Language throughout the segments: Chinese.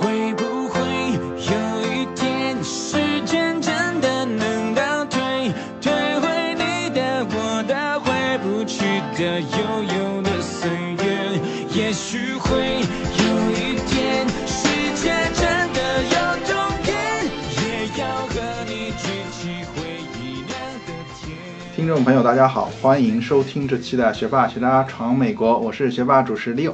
会不会有一天，时间真的能倒退，退回你的、我的、回不去的、悠悠的岁月？也许会有一天，世界真的有终点，也要和你举起回忆亮的天。听众朋友，大家好，欢迎收听这期的学霸学渣闯美国，我是学霸主持 Leo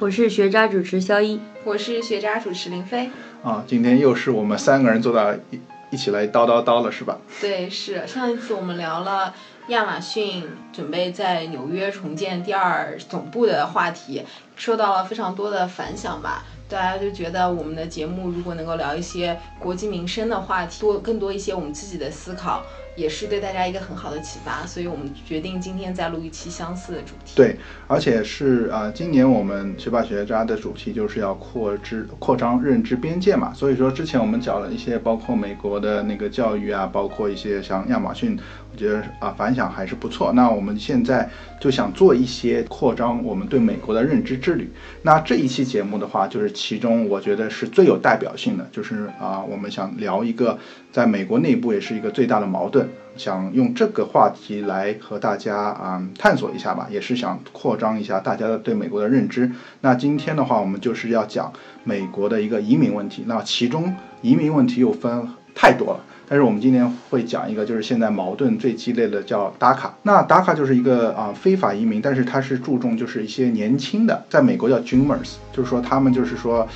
我是学渣主持肖一，我是学渣主持林飞。啊，今天又是我们三个人坐到一一起来叨叨叨了，是吧？对，是上一次我们聊了亚马逊准备在纽约重建第二总部的话题，收到了非常多的反响吧。大家就觉得我们的节目如果能够聊一些国计民生的话题，多更多一些我们自己的思考，也是对大家一个很好的启发。所以我们决定今天再录一期相似的主题。对，而且是啊、今年我们学霸学渣的主题就是要扩知扩张认知边界嘛，所以说之前我们讲了一些包括美国的那个教育啊，包括一些像亚马逊，觉得啊反响还是不错。那我们现在就想做一些扩张我们对美国的认知之旅。那这一期节目的话，就是其中我觉得是最有代表性的，就是啊我们想聊一个在美国内部也是一个最大的矛盾。想用这个话题来和大家啊、探索一下吧，也是想扩张一下大家的对美国的认知。那今天的话，我们就是要讲美国的一个移民问题。那其中移民问题又分太多了，但是我们今天会讲一个，就是现在矛盾最激烈的叫达卡。那达卡就是一个啊、非法移民，但是他是注重就是一些年轻的，在美国叫 Dreamers，就是说他们就是说。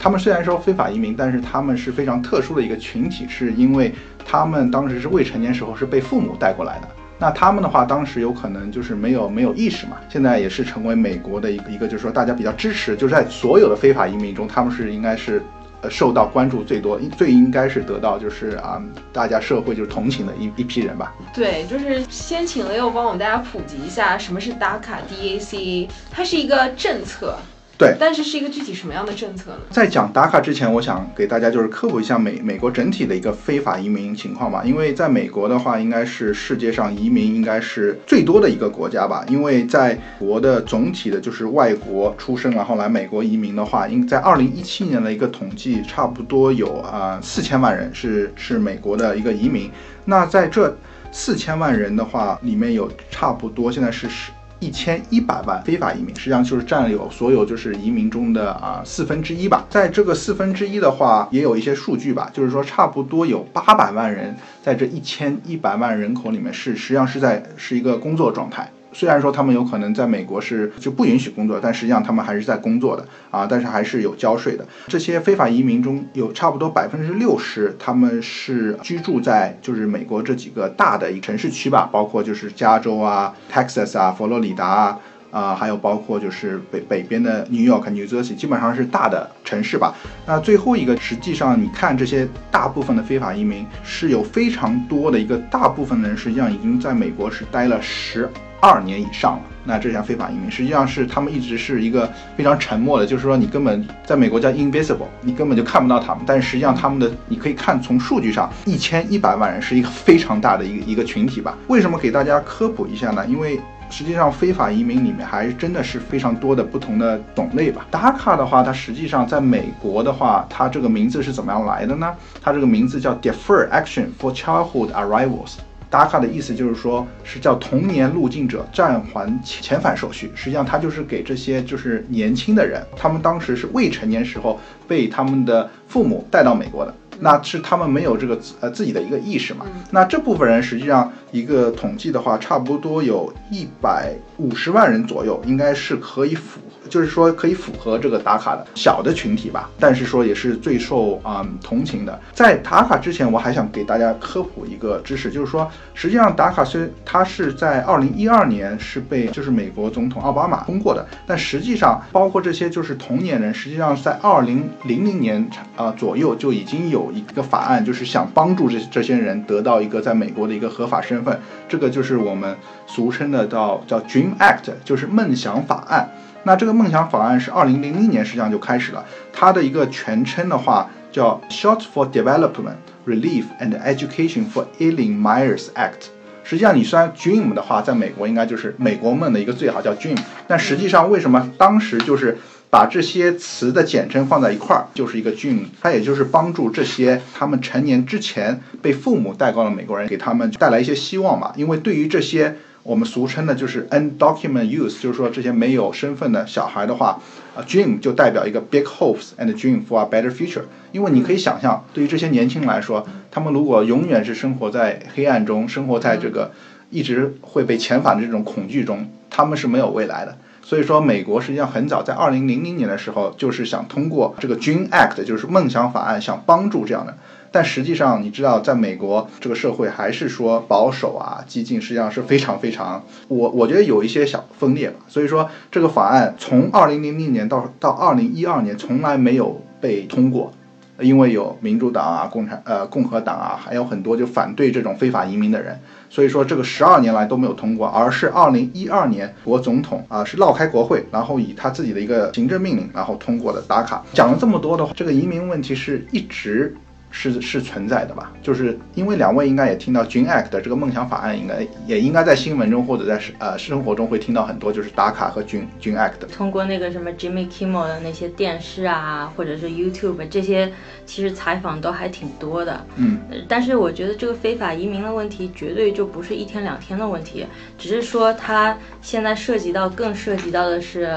他们虽然说非法移民，但是他们是非常特殊的一个群体，是因为他们当时是未成年时候是被父母带过来的。那他们的话，当时有可能就是没有没有意识嘛，现在也是成为美国的一个一个，就是说大家比较支持，就是在所有的非法移民中，他们是应该是呃受到关注最多，最应该是得到就是啊、大家社会就是同情的一一批人吧。对，就是先请雷欧帮我们大家普及一下什么是打卡 DACA，它是一个政策，对但是是一个具体什么样的政策呢？在讲打卡之前，我想给大家就是科普一下美美国整体的一个非法移民情况吧。因为在美国的话，应该是世界上移民应该是最多的一个国家吧。因为在国的总体的就是外国出生然后来美国移民的话，应在二零一七年的一个统计，差不多有啊四千万人是是美国的一个移民。那在这四千万人的话，里面有差不多现在是十一千一百万非法移民，实际上就是占有所有就是移民中的啊四分之一吧。在这个四分之一的话，也有一些数据吧，就是说差不多有八百万人在这一千一百万人口里面是实际上是在是一个工作状态。虽然说他们有可能在美国是就不允许工作，但实际上他们还是在工作的啊，但是还是有交税的。这些非法移民中有差不多百分之六十，他们是居住在就是美国这几个大的一城市区吧，包括就是加州啊、Texas 啊、佛罗里达啊。啊、还有包括就是北北边的 New York、New Jersey，基本上是大的城市吧。那最后一个，实际上你看这些大部分的非法移民是有非常多的一个大部分的人，实际上已经在美国是待了十二年以上了。那这项非法移民实际上是他们一直是一个非常沉默的，就是说你根本在美国叫 invisible，你根本就看不到他们。但是实际上他们的你可以看从数据上，一千一百万人是一个非常大的一个一个群体吧。为什么给大家科普一下呢？因为实际上，非法移民里面还真的是非常多的不同的种类吧。DACA 的话，它实际上在美国的话，它这个名字是怎么样来的呢？它这个名字叫 Defer Action for Childhood Arrivals。DACA 的意思就是说，是叫童年入境者暂缓遣返手续。实际上，它就是给这些就是年轻的人，他们当时是未成年时候被他们的父母带到美国的。那是他们没有这个呃自己的一个意识嘛？那这部分人实际上一个统计的话，差不多有一百五十万人左右，应该是可以符，就是说可以符合这个打卡的小的群体吧。但是说也是最受啊、同情的。在打卡之前，我还想给大家科普一个知识，就是说实际上打卡虽它是在二零一二年是被就是美国总统奥巴马通过的，但实际上包括这些就是同年人，实际上在二零零零年啊、左右就已经有一个法案，就是想帮助这这些人得到一个在美国的一个合法身份，这个就是我们俗称的叫叫 Dream Act，就是梦想法案。那这个梦想法案是二零零零年实际上就开始了，它的一个全称的话叫 Short for Development, Relief and Education for Alien Myers Act。实际上，你虽然 dream 的话，在美国应该就是美国梦的一个最好叫 dream，但实际上为什么当时就是把这些词的简称放在一块儿，就是一个 dream，它也就是帮助这些他们成年之前被父母带高的美国人，给他们带来一些希望吧。因为对于这些我们俗称的就是 undocumented youth，就是说这些没有身份的小孩的话，啊，dream 就代表一个 big hopes and dream for a better future。因为你可以想象，对于这些年轻人来说，他们如果永远是生活在黑暗中，生活在这个一直会被遣返的这种恐惧中，他们是没有未来的。所以说，美国实际上很早在二零零零年的时候，就是想通过这个 Dream Act，就是梦想法案，想帮助这样的。但实际上，你知道，在美国这个社会还是说保守啊、激进，实际上是非常非常，我我觉得有一些小分裂吧。所以说，这个法案从二零零零年到到二零一二年，从来没有被通过。因为有民主党啊、共产呃共和党啊，还有很多就反对这种非法移民的人，所以说这个十二年来都没有通过，而是二零一二年国总统啊是绕开国会，然后以他自己的一个行政命令，然后通过了打卡。讲了这么多的话，这个移民问题是一直。是是存在的吧？就是因为两位应该也听到 Dream Act 的这个梦想法案，应该也应该在新闻中或者在呃生活中会听到很多，就是打卡和 Dream Dream Act。通过那个什么 Jimmy Kimmel 的那些电视啊，或者是 YouTube 这些，其实采访都还挺多的。嗯，但是我觉得这个非法移民的问题绝对就不是一天两天的问题，只是说它现在涉及到更涉及到的是，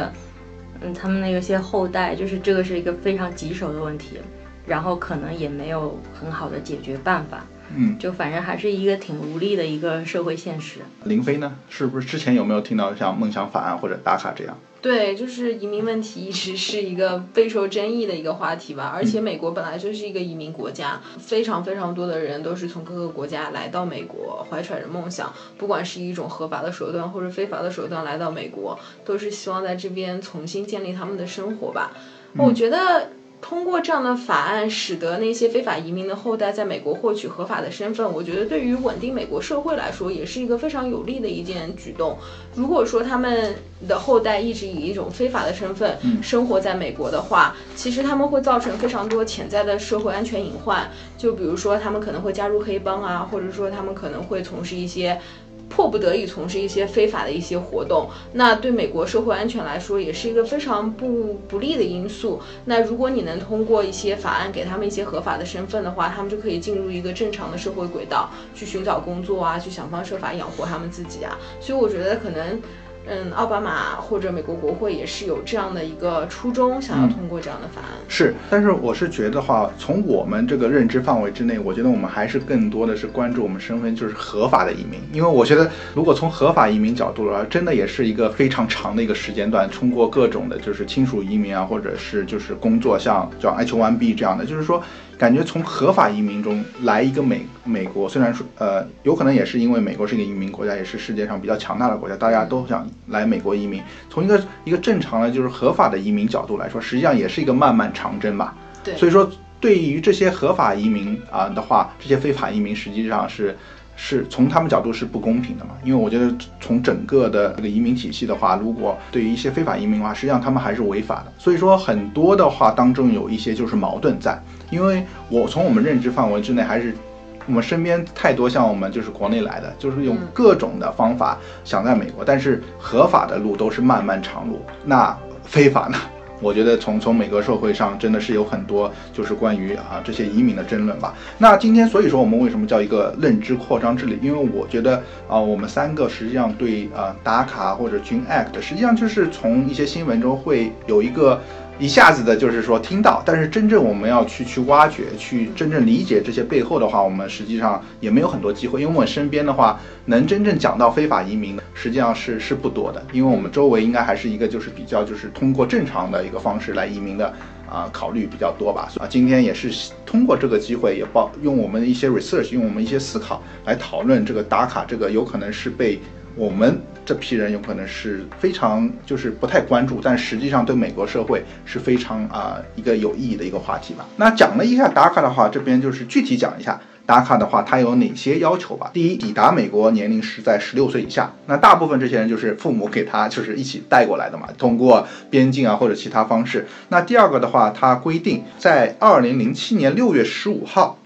嗯，他们那些后代，就是这个是一个非常棘手的问题。然后可能也没有很好的解决办法，嗯，就反正还是一个挺无力的一个社会现实。林飞呢，是不是之前有没有听到像梦想法案或者打卡这样？对，就是移民问题一直是一个备受争议的一个话题吧。而且美国本来就是一个移民国家，非常非常多的人都是从各个国家来到美国，怀揣着梦想，不管是一种合法的手段或者非法的手段来到美国，都是希望在这边重新建立他们的生活吧。我觉得。通过这样的法案，使得那些非法移民的后代在美国获取合法的身份，我觉得对于稳定美国社会来说，也是一个非常有利的一件举动。如果说他们的后代一直以一种非法的身份生活在美国的话，其实他们会造成非常多潜在的社会安全隐患。就比如说，他们可能会加入黑帮啊，或者说他们可能会从事一些。迫不得已从事一些非法的一些活动，那对美国社会安全来说也是一个非常不不利的因素。那如果你能通过一些法案给他们一些合法的身份的话，他们就可以进入一个正常的社会轨道，去寻找工作啊，去想方设法养活他们自己啊。所以我觉得可能。嗯，奥巴马或者美国国会也是有这样的一个初衷，想要通过这样的法案。是，但是我是觉得话，从我们这个认知范围之内，我觉得我们还是更多的是关注我们身份就是合法的移民，因为我觉得如果从合法移民角度来，真的也是一个非常长的一个时间段，通过各种的就是亲属移民啊，或者是就是工作，像叫 H1B 这样的，就是说。感觉从合法移民中来一个美美国，虽然说呃，有可能也是因为美国是一个移民国家，也是世界上比较强大的国家，大家都想来美国移民。从一个一个正常的，就是合法的移民角度来说，实际上也是一个漫漫长征吧。对，所以说对于这些合法移民啊的话，这些非法移民实际上是是从他们角度是不公平的嘛。因为我觉得从整个的这个移民体系的话，如果对于一些非法移民的话，实际上他们还是违法的。所以说很多的话当中有一些就是矛盾在。因为我从我们认知范围之内，还是我们身边太多像我们就是国内来的，就是用各种的方法想在美国，但是合法的路都是漫漫长路。那非法呢？我觉得从从美国社会上真的是有很多就是关于啊这些移民的争论吧。那今天所以说我们为什么叫一个认知扩张之旅？因为我觉得啊我们三个实际上对啊打卡或者 Dream Act，实际上就是从一些新闻中会有一个。一下子的，就是说听到，但是真正我们要去去挖掘，去真正理解这些背后的话，我们实际上也没有很多机会，因为我身边的话，能真正讲到非法移民的，实际上是是不多的，因为我们周围应该还是一个就是比较就是通过正常的一个方式来移民的啊，考虑比较多吧。啊，今天也是通过这个机会，也报用我们的一些 research，用我们一些思考来讨论这个打卡，这个有可能是被我们。这批人有可能是非常就是不太关注，但实际上对美国社会是非常啊一个有意义的一个话题吧。那讲了一下打卡的话，这边就是具体讲一下打卡的话，它有哪些要求吧。第一，抵达美国年龄是在十六岁以下。那大部分这些人就是父母给他就是一起带过来的嘛，通过边境啊或者其他方式。那第二个的话，它规定在二零零七年六月十五号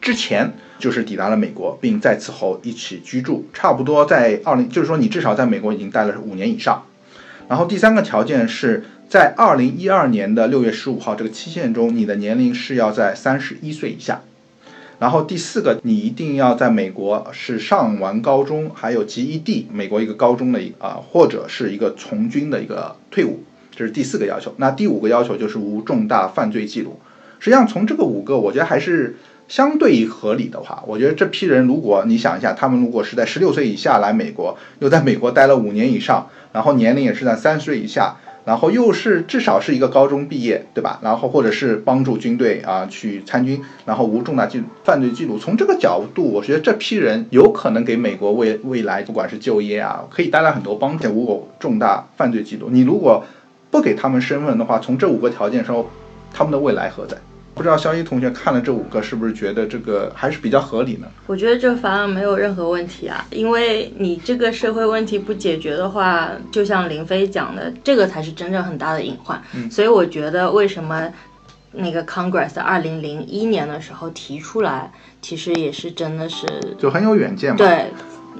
之前。就是抵达了美国，并在此后一起居住，差不多在二零，就是说你至少在美国已经待了五年以上。然后第三个条件是在二零一二年的六月十五号这个期限中，你的年龄是要在三十一岁以下。然后第四个，你一定要在美国是上完高中，还有 GED，美国一个高中的一啊、或者是一个从军的一个退伍，这是第四个要求。那第五个要求就是无重大犯罪记录。实际上从这个五个，我觉得还是相对于合理的话，我觉得这批人如果你想一下，他们如果是在十六岁以下来美国，又在美国待了五年以上，然后年龄也是在三十岁以下。然后又是至少是一个高中毕业，对吧？然后或者是帮助军队啊去参军，然后无重大记犯罪记录。从这个角度，我觉得这批人有可能给美国未未来不管是就业啊，可以带来很多帮助。无有重大犯罪记录，你如果不给他们身份的话，从这五个条件上，他们的未来何在？不知道肖一同学看了这五个，是不是觉得这个还是比较合理呢？我觉得这个法案没有任何问题啊，因为你这个社会问题不解决的话，就像林飞讲的，这个才是真正很大的隐患。嗯所以我觉得为什么那个 Congress 在二零零一年的时候提出来，其实也是真的是就很有远见嘛。对，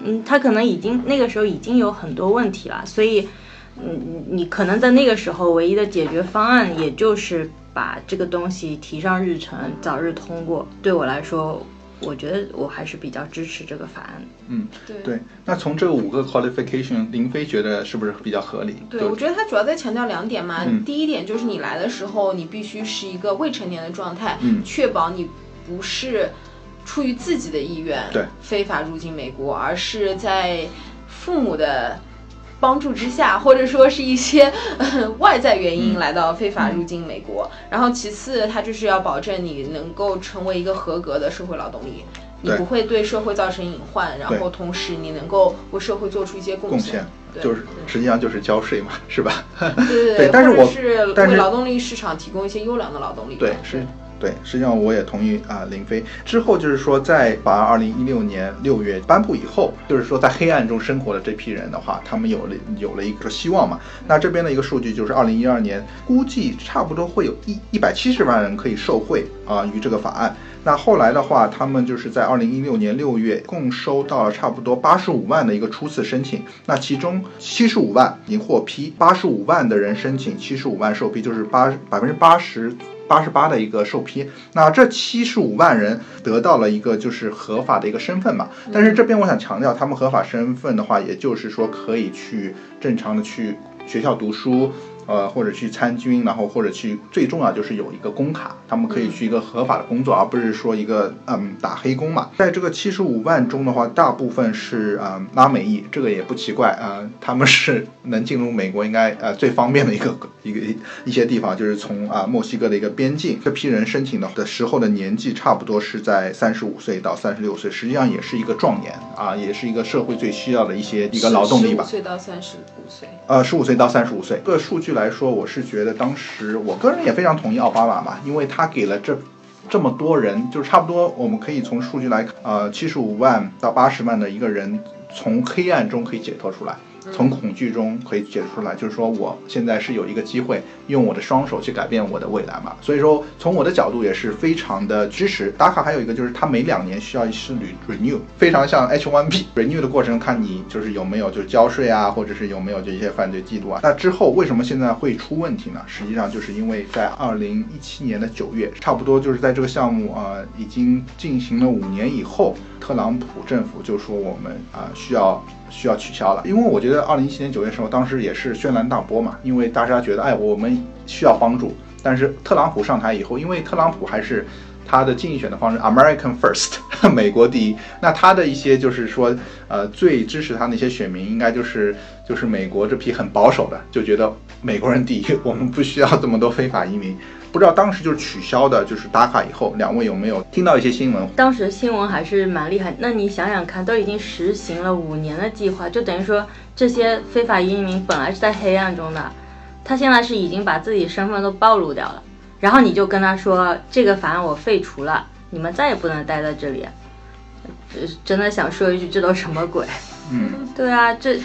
嗯，他可能已经那个时候已经有很多问题了，所以，嗯，你可能在那个时候唯一的解决方案，也就是把这个东西提上日程，早日通过。对我来说，我觉得我还是比较支持这个法案。嗯对对，那从这五个 qualification，林飞觉得是不是比较合理？对，就我觉得他主要在强调两点嘛。嗯第一点就是你来的时候，你必须是一个未成年的状态，嗯确保你不是出于自己的意愿对非法入境美国，而是在父母的。帮助之下，或者说是一些、呃、外在原因嗯。来到非法入境美国，然后其次，它就是要保证你能够成为一个合格的社会劳动力，你不会对社会造成隐患，然后同时你能够为社会做出一些贡贡献，对就是实际上就是交税嘛，是吧？对对但是我或者是为劳动力市场提供一些优良的劳动力。对，是，对，实际上我也同意啊、林飞。之后就是说，在把二零一六年六月颁布以后，就是说在黑暗中生活的这批人的话，他们有了有了一个希望嘛。那这边的一个数据就是二零一二年估计差不多会有一一百七十万人可以受惠啊、于这个法案。那后来的话，他们就是在二零一六年六月共收到了差不多八十五万的一个初次申请，那其中七十五万已经获批，八十五万的人申请，七十五万受批，就是八百分之八十。八十八的一个受批，那这七十五万人得到了一个就是合法的一个身份嘛。但是这边我想强调，他们合法身份的话，也就是说可以去正常的去学校读书，呃，或者去参军，然后或者去最重要就是有一个工卡，他们可以去一个合法的工作，而不是说一个嗯打黑工嘛。在这个七十五万中的话，大部分是嗯拉美裔，这个也不奇怪啊、呃他们是能进入美国应该呃最方便的一个一个一些地方，就是从啊、墨西哥的一个边境。这批人申请的的时候的年纪差不多是在三十五岁到三十六岁，实际上也是一个壮年啊，也是一个社会最需要的一些一个劳动力吧十五。岁到三十五岁。呃，十五岁到三十五岁。这个数据来说，我是觉得当时我个人也非常同意奥巴马嘛，因为他给了这这么多人，就是差不多我们可以从数据来看，呃，七十五万到八十万的一个人从黑暗中可以解脱出来。从恐惧中可以解脱出来，就是说我现在是有一个机会用我的双手去改变我的未来嘛。所以说，从我的角度也是非常的支持。打卡还有一个就是，它每两年需要一次 renew，非常像 H1B renew 的过程，看你就是有没有就是交税啊，或者是有没有这些犯罪记录啊。那之后为什么现在会出问题呢？实际上就是因为在二零一七年的九月，差不多就是在这个项目啊、呃已经进行了五年以后，特朗普政府就说我们啊、需要需要取消了，因为我觉得二零一七年九月时候，当时也是轩然大波嘛，因为大家觉得哎我们需要帮助，但是特朗普上台以后，因为特朗普还是他的竞选的方式 American First，美国第一。那他的一些就是说，呃，最支持他那些选民，应该就是就是美国这批很保守的，就觉得美国人第一，我们不需要这么多非法移民。不知道当时就是取消的，就是打卡以后，两位有没有听到一些新闻？当时新闻还是蛮厉害。那你想想看，都已经实行了五年的计划，就等于说这些非法移民本来是在黑暗中的，他现在是已经把自己身份都暴露掉了，然后你就跟他说这个法案我废除了，你们再也不能待在这里。真的想说一句，这都什么鬼？嗯，对啊，这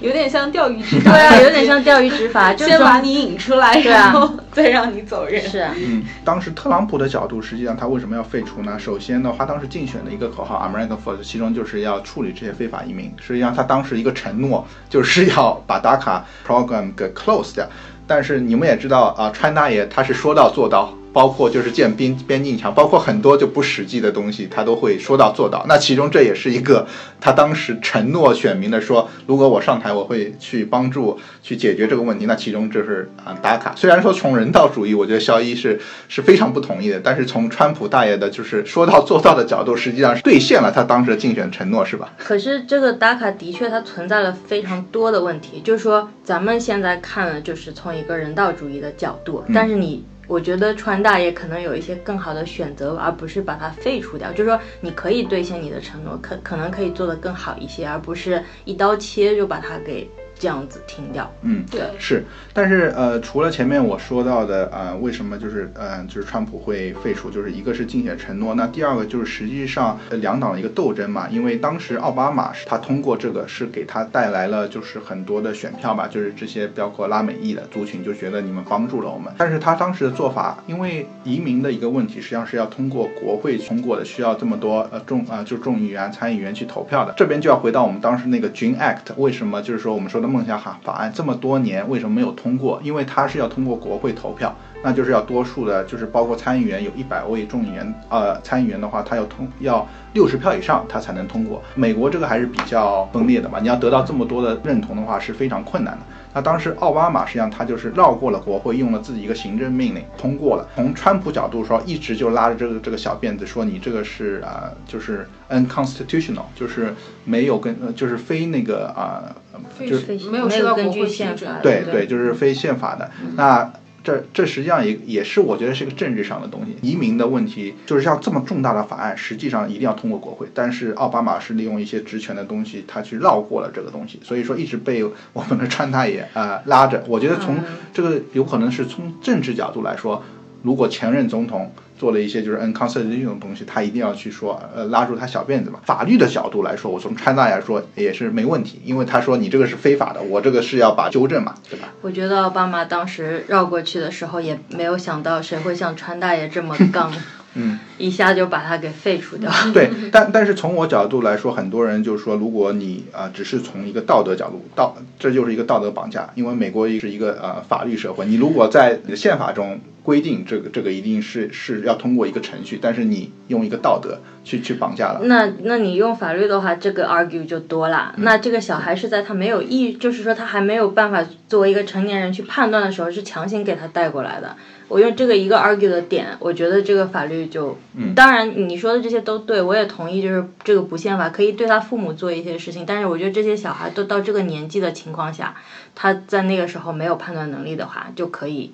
有点像钓鱼执法，对啊，有点像钓鱼执法，就先把你引出来，对啊然后再让你走人。是啊，嗯，当时特朗普的角度，实际上他为什么要废除呢？首先呢，他当时竞选的一个口号 “America First”，其中就是要处理这些非法移民。实际上，他当时一个承诺就是要把 DACA program 给 close 掉。但是你们也知道啊，川大爷他是说到做到。包括就是建边边境墙，包括很多就不实际的东西，他都会说到做到。那其中这也是一个他当时承诺选民的说，如果我上台，我会去帮助去解决这个问题。那其中就是啊打卡。虽然说从人道主义，我觉得肖一是是非常不同意的，但是从川普大爷的就是说到做到的角度，实际上是兑现了他当时的竞选承诺，是吧？可是这个打卡的确它存在了非常多的问题，就是说咱们现在看了就是从一个人道主义的角度，但是你。我觉得川大也可能有一些更好的选择，而不是把它废除掉。就是说，你可以兑现你的承诺，可可能可以做得更好一些，而不是一刀切就把它给。这样子停掉，嗯，对，是，但是呃，除了前面我说到的呃，为什么就是呃，就是川普会废除，就是一个是竞选承诺，那第二个就是实际上两党的一个斗争嘛，因为当时奥巴马是他通过这个是给他带来了就是很多的选票吧，就是这些包括拉美裔的族群就觉得你们帮助了我们，但是他当时的做法，因为移民的一个问题实际上是要通过国会通过的，需要这么多呃众啊就众议员参议员去投票的，这边就要回到我们当时那个 Dream Act，为什么就是说我们说。梦想法法案这么多年为什么没有通过？因为它是要通过国会投票，那就是要多数的，就是包括参议员有一百位众议员，呃，参议员的话，他要通要六十票以上，他才能通过。美国这个还是比较分裂的嘛，你要得到这么多的认同的话是非常困难的。那当时奥巴马实际上他就是绕过了国会，用了自己一个行政命令通过了。从川普角度说，一直就拉着这个这个小辫子说你这个是啊，就是 unconstitutional，就是没有跟，就是非那个啊，就是没有受到国会批准。对对，就是非宪法的。那。这这实际上也也是我觉得是个政治上的东西，移民的问题就是像这么重大的法案，实际上一定要通过国会，但是奥巴马是利用一些职权的东西，他去绕过了这个东西，所以说一直被我们的川大爷啊拉着。我觉得从这个有可能是从政治角度来说，如果前任总统。做了一些就是 unconstitutional 的东西，他一定要去说，呃，拉住他小辫子嘛。法律的角度来说，我从川大来说也是没问题，因为他说你这个是非法的，我这个是要把纠正嘛，对吧？我觉得奥巴马当时绕过去的时候，也没有想到谁会像川大爷这么刚。嗯，一下就把它给废除掉。对，但但是从我角度来说，很多人就是说，如果你啊只是从一个道德角度，道这就是一个道德绑架，因为美国是一个呃法律社会，你如果在你的宪法中规定这个这个一定是是要通过一个程序，但是你用一个道德去去绑架了。那那你用法律的话，这个 argue 就多了。那这个小孩是在他没有意，就是说他还没有办法作为一个成年人去判断的时候，是强行给他带过来的。我用这个一个 argue 的点，我觉得这个法律就，当然你说的这些都对，我也同意，就是这个不宪法可以对他父母做一些事情，但是我觉得这些小孩都到这个年纪的情况下，他在那个时候没有判断能力的话，就可以，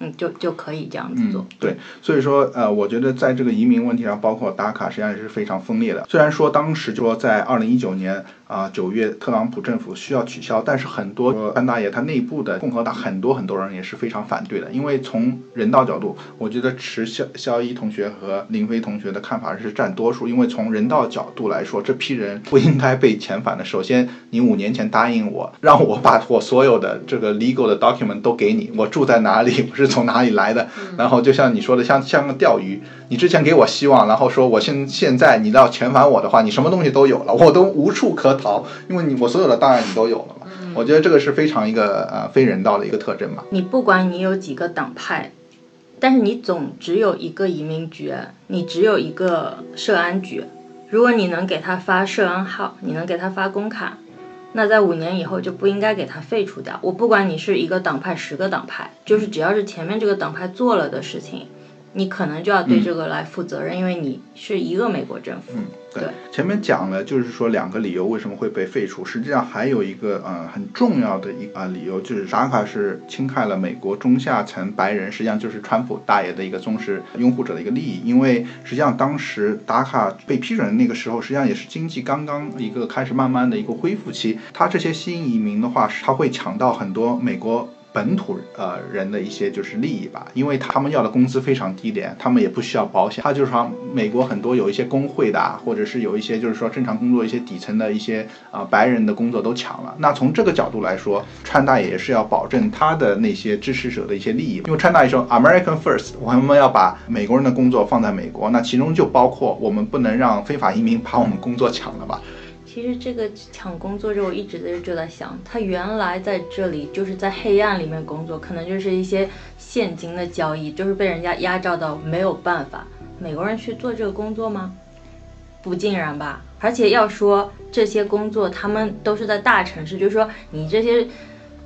嗯。嗯，就就可以这样子做。对，所以说，呃，我觉得在这个移民问题上，包括打卡，实际上也是非常分裂的。虽然说当时就说在二零一九年啊九月，特朗普政府需要取消，但是很多潘大爷他内部的共和党很多很多人也是非常反对的。因为从人道角度，我觉得持肖肖一同学和林飞同学的看法是占多数。因为从人道角度来说，这批人不应该被遣返的。首先，你五年前答应我，让我把我所有的这个 legal 的 document 都给你，我住在哪里，我是。从哪里来的？然后就像你说的，像像个钓鱼，你之前给我希望，然后说我现现在你要遣返我的话，你什么东西都有了，我都无处可逃，因为你我所有的档案你都有了嘛。我觉得这个是非常一个呃非人道的一个特征嘛。你不管你有几个党派，但是你总只有一个移民局，你只有一个涉安局。如果你能给他发涉安号，你能给他发工卡。那在五年以后就不应该给他废除掉。我不管你是一个党派、十个党派，就是只要是前面这个党派做了的事情。你可能就要对这个来负责任，因为你是一个美国政府。嗯，对。前面讲了，就是说两个理由为什么会被废除，实际上还有一个呃很重要的一啊理由，就是扎卡是侵害了美国中下层白人，实际上就是川普大爷的一个忠实拥护者的一个利益。因为实际上当时达卡被批准的那个时候，实际上也是经济刚刚一个开始慢慢的一个恢复期。他这些新移民的话，他会抢到很多美国。本土呃人的一些就是利益吧，因为他们要的工资非常低廉，他们也不需要保险。他就是说，美国很多有一些工会的，或者是有一些就是说正常工作一些底层的一些啊白人的工作都抢了。那从这个角度来说，川大爷是要保证他的那些支持者的一些利益，因为川大爷说 American First，我们要把美国人的工作放在美国，那其中就包括我们不能让非法移民把我们工作抢了吧。其实这个抢工作这，我一直在就在想，他原来在这里就是在黑暗里面工作，可能就是一些现金的交易，就是被人家压榨到没有办法。美国人去做这个工作吗？不尽然吧。而且要说这些工作，他们都是在大城市，就是说你这些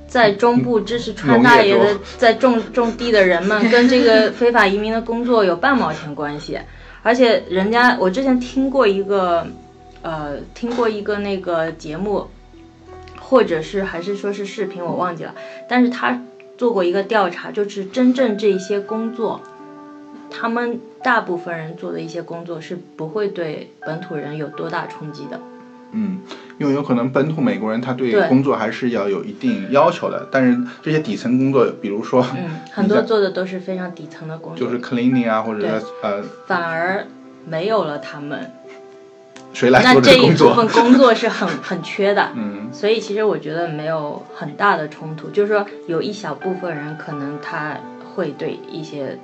在中部支持川大爷的在种种地的人们，跟这个非法移民的工作有半毛钱关系。而且人家，我之前听过一个，呃，听过一个那个节目，或者是还是说是视频，我忘记了。但是他做过一个调查，就是真正这些工作，他们大部分人做的一些工作是不会对本土人有多大冲击的。嗯，因为有可能本土美国人他对对工作还是要有一定要求的，但是这些底层工作，比如说嗯，很多做的都是非常底层的工作，就是 cleaning 啊，或者呃，反而没有了他们，谁来那做个工这一部分？工作是很很缺的。嗯 所以其实我觉得没有很大的冲突，就是说有一小部分人可能他会对一些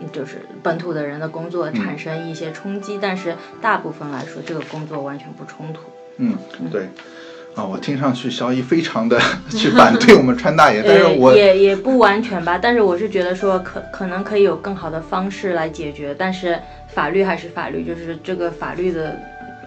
嗯就是本土的人的工作产生一些冲击，但是大部分来说这个工作完全不冲突。嗯，对。啊，我听上去肖一非常的 去反对我们川大爷，但是呃，我也也不完全吧，但是我是觉得说可可能可以有更好的方式来解决，但是法律还是法律，就是这个法律的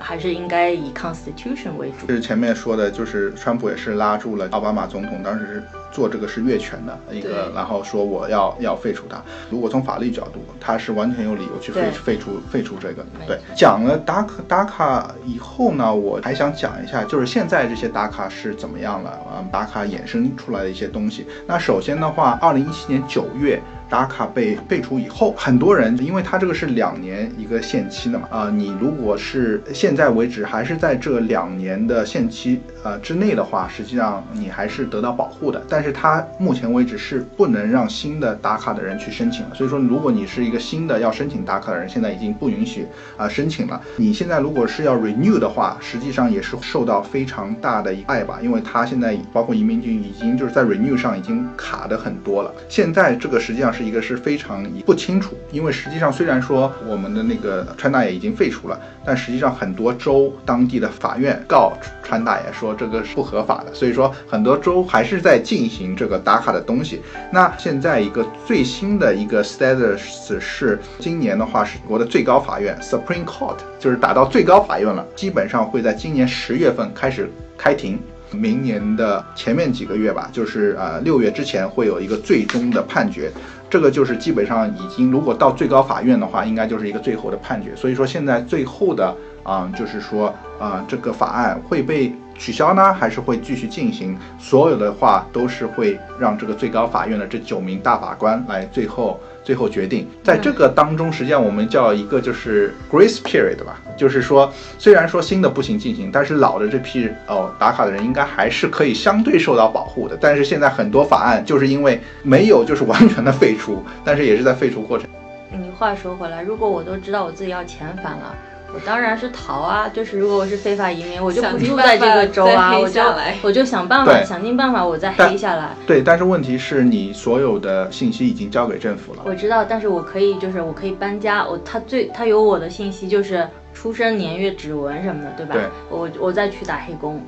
还是应该以 constitution 为主。就是前面说的，就是川普也是拉住了奥巴马总统，当时是做这个是越权的一个，然后说我要要废除它。如果从法律角度，他是完全有理由去废废除废除这个。没对，讲了达卡达卡以后呢，我还想讲一下，就是现在这些达卡是怎么样了啊？达卡衍生出来的一些东西。那首先的话，二零一七年九月。打卡被废除以后，很多人因为它这个是两年一个限期的嘛，啊、你如果是现在为止还是在这两年的限期呃之内的话，实际上你还是得到保护的。但是它目前为止是不能让新的打卡的人去申请了。所以说，如果你是一个新的要申请打卡的人，现在已经不允许啊、申请了。你现在如果是要 renew 的话，实际上也是受到非常大的一害吧，因为它现在包括移民局已经就是在 renew 上已经卡的很多了。现在这个实际上是一个是非常不清楚，因为实际上虽然说我们的那个川大爷已经废除了，但实际上很多州当地的法院告川大爷说这个是不合法的，所以说很多州还是在进行这个打卡的东西。那现在一个最新的一个 status 是今年的话是国的最高法院 Supreme Court 就是打到最高法院了，基本上会在今年十月份开始开庭。明年的前面几个月吧，就是呃六月之前会有一个最终的判决，这个就是基本上已经如果到最高法院的话，应该就是一个最后的判决。所以说现在最后的啊、就是说啊、这个法案会被取消呢，还是会继续进行？所有的话都是会让这个最高法院的这九名大法官来最后最后决定。在这个当中，实际上我们叫一个就是 grace period 吧，就是说虽然说新的不行进行，但是老的这批哦打卡的人应该还是可以相对受到保护的。但是现在很多法案就是因为没有就是 完全的废除，但是也是在废除过程。你话说回来，如果我都知道我自己要遣返了，我当然是逃啊！就是如果我是非法移民，我就不住在这个州啊，我就我就想办法，想尽办法我再黑下来。对，但是问题是你所有的信息已经交给政府了。我知道，但是我可以就是我可以搬家，我他最他有我的信息，就是出生年月指纹什么的，对吧？对我我再去打黑工，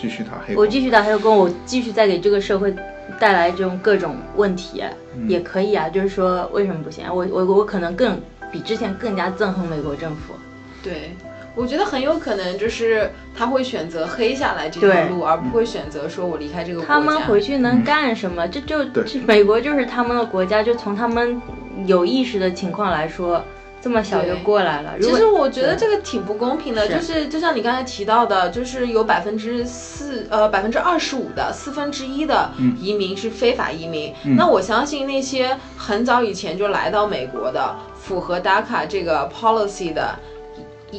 继续打黑工。我继续打黑工，我继续再给这个社会带来这种各种问题，嗯也可以啊。就是说为什么不行啊？我我我可能更比之前更加憎恨美国政府。对，我觉得很有可能就是他会选择黑下来这条路，而不会选择说我离开这个国家。他们回去嗯能干什么？这就这美国就是他们的国家，就从他们有意识的情况来说，这么小就过来了。其实我觉得这个挺不公平的，就是就像你刚才提到的，就是有百分之四呃百分之二十五的四分之一的移民是非法移民。那我相信那些很早以前就来到美国的，符合 DACA 这个 policy 的移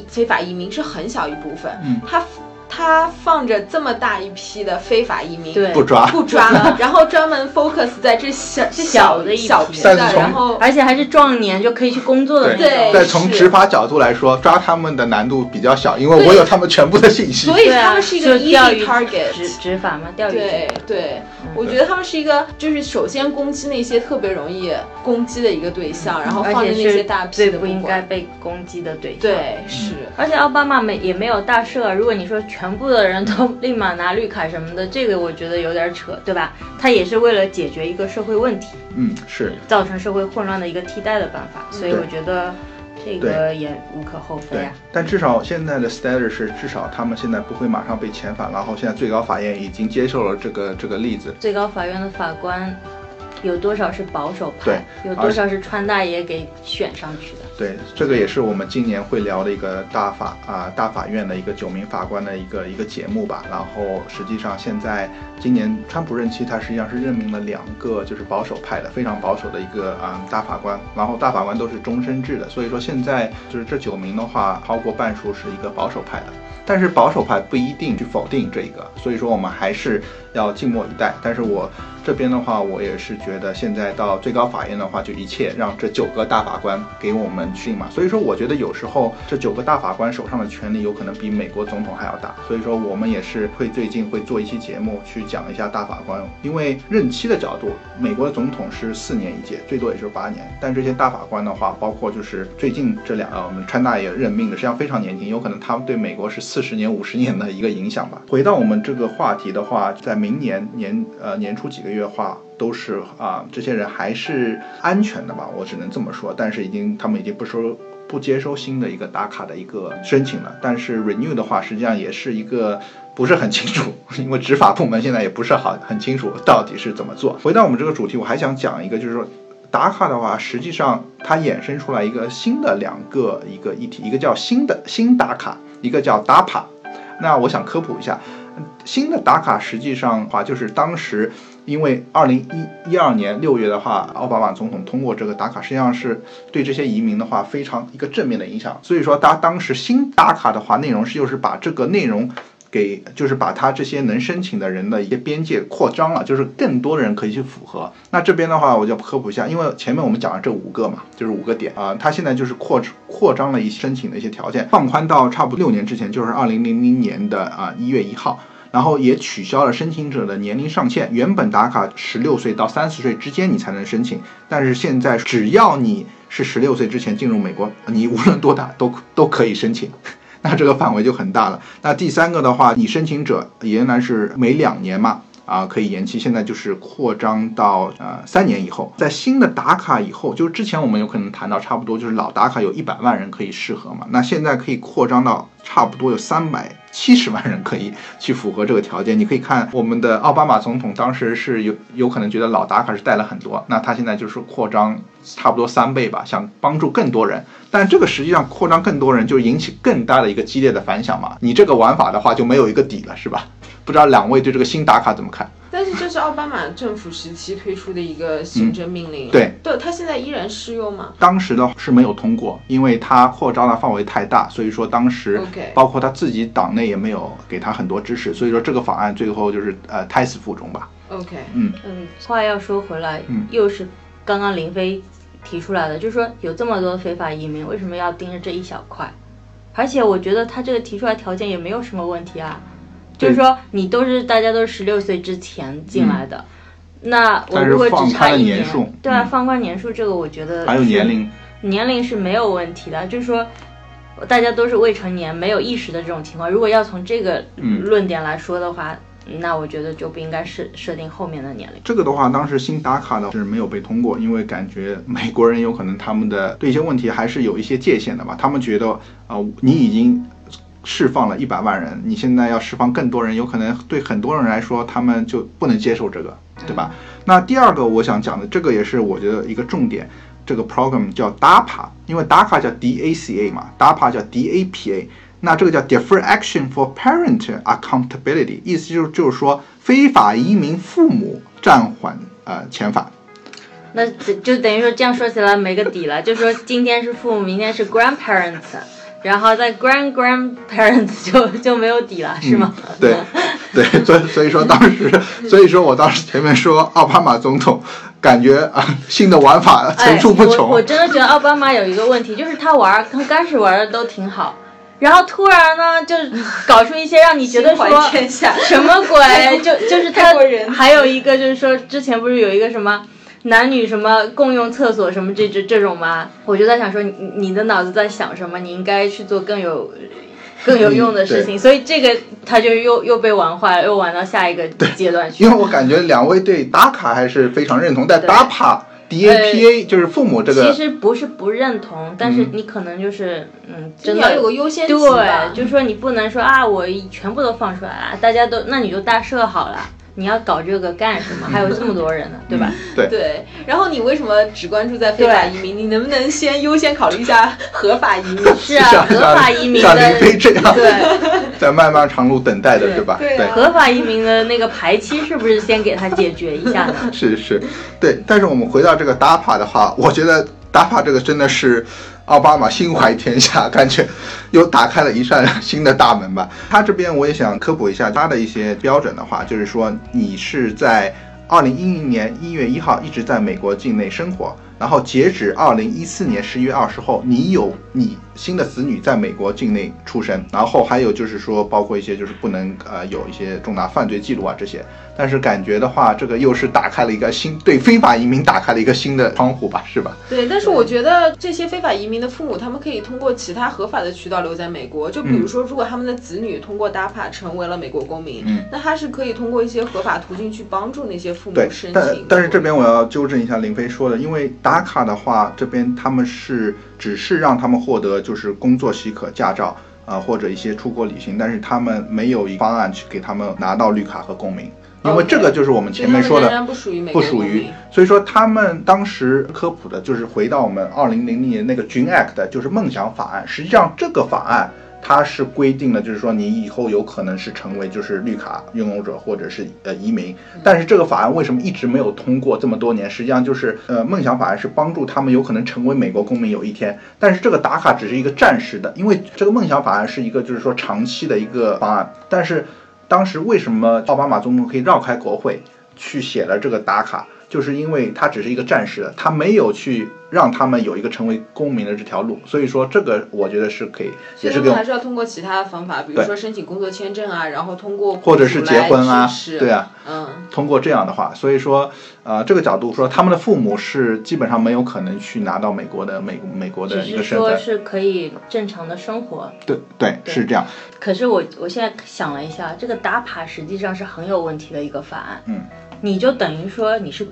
非法移民是很小一部分。嗯他他放着这么大一批的非法移民，对不抓，不抓，然后专门 focus 在这小这小的一小批的，然后而且还是壮年就可以去工作的那对种。在从执法角度来说，抓他们的难度比较小，因为我有他们全部的信息。所以他们是一个就钓 easy 鱼 target。执执法嘛，钓鱼对。对，我觉得他们是一个，就是首先攻击那些特别容易攻击的一个对象，然后放着那些大批的最不应该。被攻击的对象。对，是。而且奥巴马没也没有大赦，如果你说全部的人都立马拿绿卡什么的，这个我觉得有点扯，对吧？他也是为了解决一个社会问题，嗯，是造成社会混乱的一个替代的办法，所以我觉得这个也无可厚非啊。，但至少现在的 status 是，至少他们现在不会马上被遣返，然后现在最高法院已经接受了这个这个例子。最高法院的法官有多少是保守派对，有多少是川大爷给选上去的？对，这个也是我们今年会聊的一个大法啊、大法院的一个九名法官的一个一个节目吧。然后实际上现在今年川普任期，他实际上是任命了两个就是保守派的非常保守的一个啊、大法官，然后大法官都是终身制的，所以说现在就是这九名的话，超过半数是一个保守派的。但是保守派不一定去否定这个，所以说我们还是要静默以待。但是我这边的话，我也是觉得现在到最高法院的话，就一切让这九个大法官给我们训嘛。所以说，我觉得有时候这九个大法官手上的权力有可能比美国总统还要大。所以说，我们也是会最近会做一期节目去讲一下大法官，因为任期的角度，美国的总统是四年一届，最多也就是八年。但这些大法官的话，包括就是最近这两个，我们川大爷任命的，实际上非常年轻，有可能他们对美国是四十年、五十年的一个影响吧。回到我们这个话题的话，在明年年呃年初几个月的话，都是啊、这些人还是安全的吧，我只能这么说。但是已经他们已经不收不接收新的一个打卡的一个申请了。但是 renew 的话，实际上也是一个不是很清楚，因为执法部门现在也不是好很清楚到底是怎么做。回到我们这个主题，我还想讲一个，就是说。打卡的话，实际上它衍生出来一个新的两个一个议题，一个叫新的新打卡，一个叫打卡。那我想科普一下，新的打卡实际上话，就是当时因为二零一一二年六月的话，奥巴马总统通过这个打卡，实际上是对这些移民的话非常一个正面的影响。所以说，他当时新打卡的话，内容是就是把这个内容。给就是把他这些能申请的人的一些边界扩张了，就是更多的人可以去符合。那这边的话，我就科普一下，因为前面我们讲了这五个嘛，就是五个点啊、它现在就是扩扩张了一些申请的一些条件，放宽到差不多六年之前，就是二零零零年的啊一、月一号。然后也取消了申请者的年龄上限，原本打卡十六岁到三十岁之间你才能申请，但是现在只要你是十六岁之前进入美国，你无论多大都都可以申请。那这个范围就很大了。那第三个的话，你申请者原来是每两年嘛，啊可以延期，现在就是扩张到呃三年以后。在新的打卡以后，就是之前我们有可能谈到差不多就是老打卡有一百万人可以适合嘛，那现在可以扩张到差不多有三百七十万人可以去符合这个条件。你可以看我们的奥巴马总统当时是有有可能觉得老打卡是带了很多，那他现在就是扩张差不多三倍吧，想帮助更多人。但这个实际上扩张更多人，就引起更大的一个激烈的反响嘛。你这个玩法的话就没有一个底了，是吧？不知道两位对这个新打卡怎么看？但是这是奥巴马政府时期推出的一个行政命令，对，对，它现在依然适用吗？当时的是没有通过，因为它扩张的范围太大，所以说当时包括他自己党内也没有给他很多支持，所以说这个法案最后就是呃胎死腹中吧。OK，嗯，话要说回来，嗯又是刚刚林飞提出来的，就是说有这么多非法移民，为什么要盯着这一小块？而且我觉得他这个提出来条件也没有什么问题啊，就是说你都是大家都是十六岁之前进来的，那我如果只差一年年数，对啊，嗯。放宽年数这个我觉得还有年龄，年龄是没有问题的，就是说大家都是未成年、没有意识的这种情况，如果要从这个嗯论点来说的话，那我觉得就不应该是设定后面的年龄。这个的话，当时新打卡的是没有被通过，因为感觉美国人有可能他们的对一些问题还是有一些界限的吧。他们觉得，呃，你已经释放了一百万人，你现在要释放更多人，有可能对很多人来说，他们就不能接受这个，对吧？那第二个我想讲的，这个也是我觉得一个重点。这个 program 叫 DAPA，因为 DACA 叫 DACA 嘛，DAPA 叫 DAPA，那这个叫 Defer Action for Parent Accountability，意思就是就是说非法移民父母暂缓呃遣返。那就就等于说这样说起来没个底了，就说今天是父母，明天是 grandparents，然后在 grand grandparents 就就没有底了，是吗？对，对，所以所以说当时，所以说我当时前面说奥巴马总统感觉啊新的玩法层出不哎、我穷。我真的觉得奥巴马有一个问题，就是他玩儿刚开始玩的都挺好，然后突然呢就搞出一些让你觉得说什么鬼，就就是他太过人还有一个就是说之前不是有一个什么。男女什么共用厕所什么这这这种吗？我就在想说，你你的脑子在想什么？你应该去做更有更有用的事情。所以这个他就又又被玩坏了，又玩到下一个阶段去。因为我感觉两位对打卡还是非常认同，但对达帕 D A P A 就是父母这个其实不是不认同，但是你可能就是嗯，真的你要有个优先级对，就是说你不能说啊，我全部都放出来了，大家都那你就大赦好了。你要搞这个干什么？还有这么多人呢，对吧？对对，然后你为什么只关注在非法移民？你能不能先优先考虑一下合法移民？是啊，合法移民像林飞的这样对 在漫漫长路等待的，对吧？对啊合法移民的那个排期是不是先给他解决一下呢？是是，对。但是我们回到这个 DAPA 的话，我觉得 DAPA 这个真的是奥巴马心怀天下，感觉又打开了一扇新的大门吧。他这边我也想科普一下他的一些标准的话，就是说你是在二零一零年一月一号一直在美国境内生活。然后截止二零一四年十一月二十号，你有你新的子女在美国境内出生，然后还有就是说，包括一些就是不能呃有一些重大犯罪记录啊这些。但是感觉的话，这个又是打开了一个新对非法移民打开了一个新的窗户吧，是吧？对，但是我觉得这些非法移民的父母，他们可以通过其他合法的渠道留在美国。就比如说，如果他们的子女通过 DAPA 成为了美国公民，嗯那他是可以通过一些合法途径去帮助那些父母对申，但请。但是这边我要纠正一下林飞说的，因为打卡的话，这边他们是只是让他们获得就是工作许可、驾照啊、呃或者一些出国旅行，但是他们没有一方案去给他们拿到绿卡和公民，因为这个就是我们前面说的不属于不属于所以说他们当时科普的就是回到我们二零零零年那个 Dream Act，就是梦想法案。实际上这个法案它是规定了，就是说你以后有可能是成为就是绿卡拥有者或者是呃移民。但是这个法案为什么一直没有通过这么多年？实际上就是呃梦想法案是帮助他们有可能成为美国公民有一天，但是这个打卡只是一个暂时的，因为这个梦想法案是一个就是说长期的一个方案，但是。当时为什么奥巴马总统可以绕开国会去写了这个打卡，就是因为他只是一个战士的，他没有去让他们有一个成为公民的这条路。所以说这个我觉得是可以，所以他也是给我们还是要通过其他的方法，比如说申请工作签证啊，然后通过或者是结婚啊对啊，嗯，通过这样的话，所以说呃这个角度说，他们的父母是基本上没有可能去拿到美国的美美国的只一个身份。是说是可以正常的生活。对对是这样，可是我我现在想了一下，这个打卡实际上是很有问题的一个法案。嗯，你就等于说你是，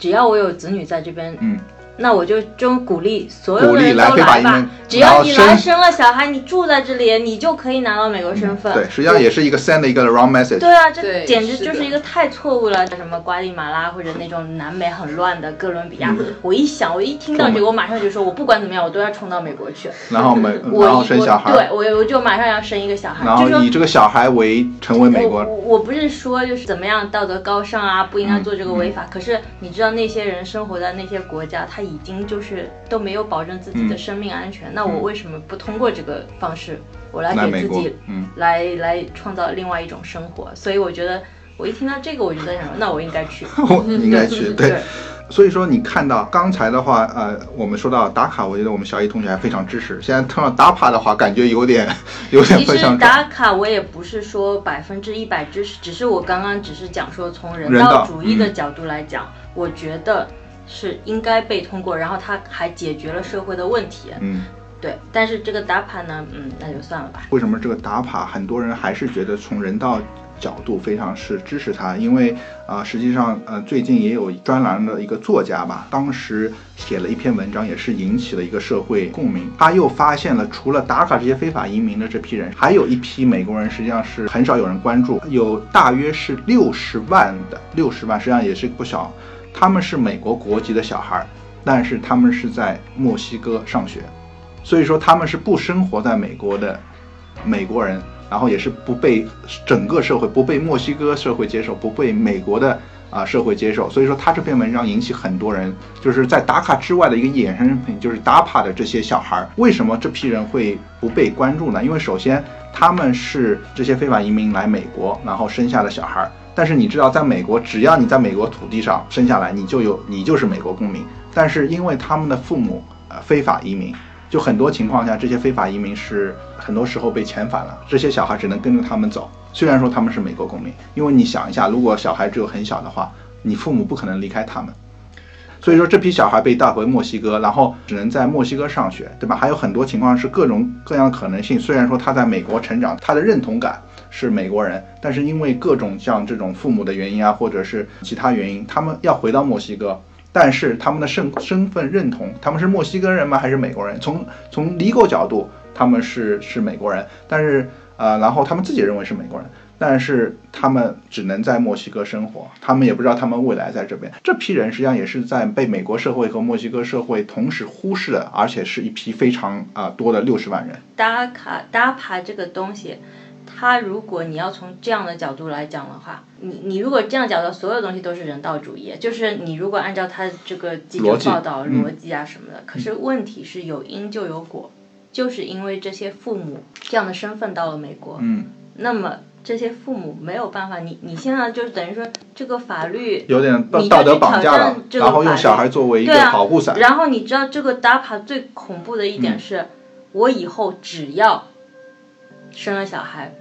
只要我有子女在这边，嗯，那我就就鼓励所有的人鼓励来都来吧非法移民，只要你来生了小孩，你住在这里，你就可以拿到美国身份。对，实际上也是一个 send 一个 wrong message。对啊，这简直就是一个太错误了。什么瓜地马拉或者那种南美很乱的哥伦比亚，我一想，我一听到这个，我马上就说，我不管怎么样，我都要冲到美国去。然后美，我然后生小孩，对我我就马上要生一个小孩，然就说后以这个小孩为成为美国我我我不是说就是怎么样道德高尚啊，不应该做这个嗯违法。可是你知道那些人生活在那些国家，他已经就是都没有保证自己的嗯生命安全。那我为什么不通过这个方式，我来给自己，嗯。来来创造另外一种生活？所以我觉得我一听到这个，我就在想说，那我应该去。我应该去 对对。所以说，你看到刚才的话，呃，我们说到打卡，我觉得我们小一同学还非常支持。现在听到打卡的话，感觉有点 有点其实打卡我也不是说百分之一百支持，只是我刚刚只是讲说从人人道道主义的嗯角度来讲，我觉得是应该被通过，然后它还解决了社会的问题。嗯，对，但是这个打卡呢，嗯，那就算了吧。为什么这个打卡很多人还是觉得从人道角度非常是支持他？因为啊、呃实际上呃最近也有专栏的一个作家吧，当时写了一篇文章，也是引起了一个社会共鸣。他又发现了除了打卡这些非法移民的这批人，还有一批美国人，实际上是很少有人关注，有大约是六十万的，六十万实际上也是不小。他们是美国国籍的小孩，但是他们是在墨西哥上学，所以说他们是不生活在美国的美国人，然后也是不被整个社会、不被墨西哥社会接受，不被美国的啊、社会接受。所以说他这篇文章引起很多人，就是在打卡之外的一个衍生品，就是打卡的这些小孩，为什么这批人会不被关注呢？因为首先他们是这些非法移民来美国，然后生下的小孩儿。但是你知道，在美国，只要你在美国土地上生下来，你就有你就是美国公民。但是因为他们的父母呃非法移民，就很多情况下，这些非法移民是很多时候被遣返了，这些小孩只能跟着他们走。虽然说他们是美国公民，因为你想一下，如果小孩只有很小的话，你父母不可能离开他们。所以说这批小孩被带回墨西哥，然后只能在墨西哥上学，对吧？还有很多情况是各种各样的可能性。虽然说他在美国成长，他的认同感是美国人，但是因为各种像这种父母的原因啊，或者是其他原因，他们要回到墨西哥。但是他们的身身份认同，他们是墨西哥人吗？还是美国人？从从 legal 角度，他们是是美国人，但是呃，然后他们自己认为是美国人，但是他们只能在墨西哥生活，他们也不知道他们未来在这边。这批人实际上也是在被美国社会和墨西哥社会同时忽视的，而且是一批非常啊、多的六十万人。打卡 da 趴这个东西，它如果你要从这样的角度来讲的话，你你如果这样讲的，所有东西都是人道主义，就是你如果按照他这个记者报道嗯。逻辑啊什么的，可是问题是有因就有果，就是因为这些父母这样的身份到了美国，嗯，那么这些父母没有办法，你你现在就是等于说这个法律有点道德绑架了然后用小孩作为一个保护伞。然后你知道这个 DAPA 最恐怖的一点嗯。是，我以后只要生了小孩，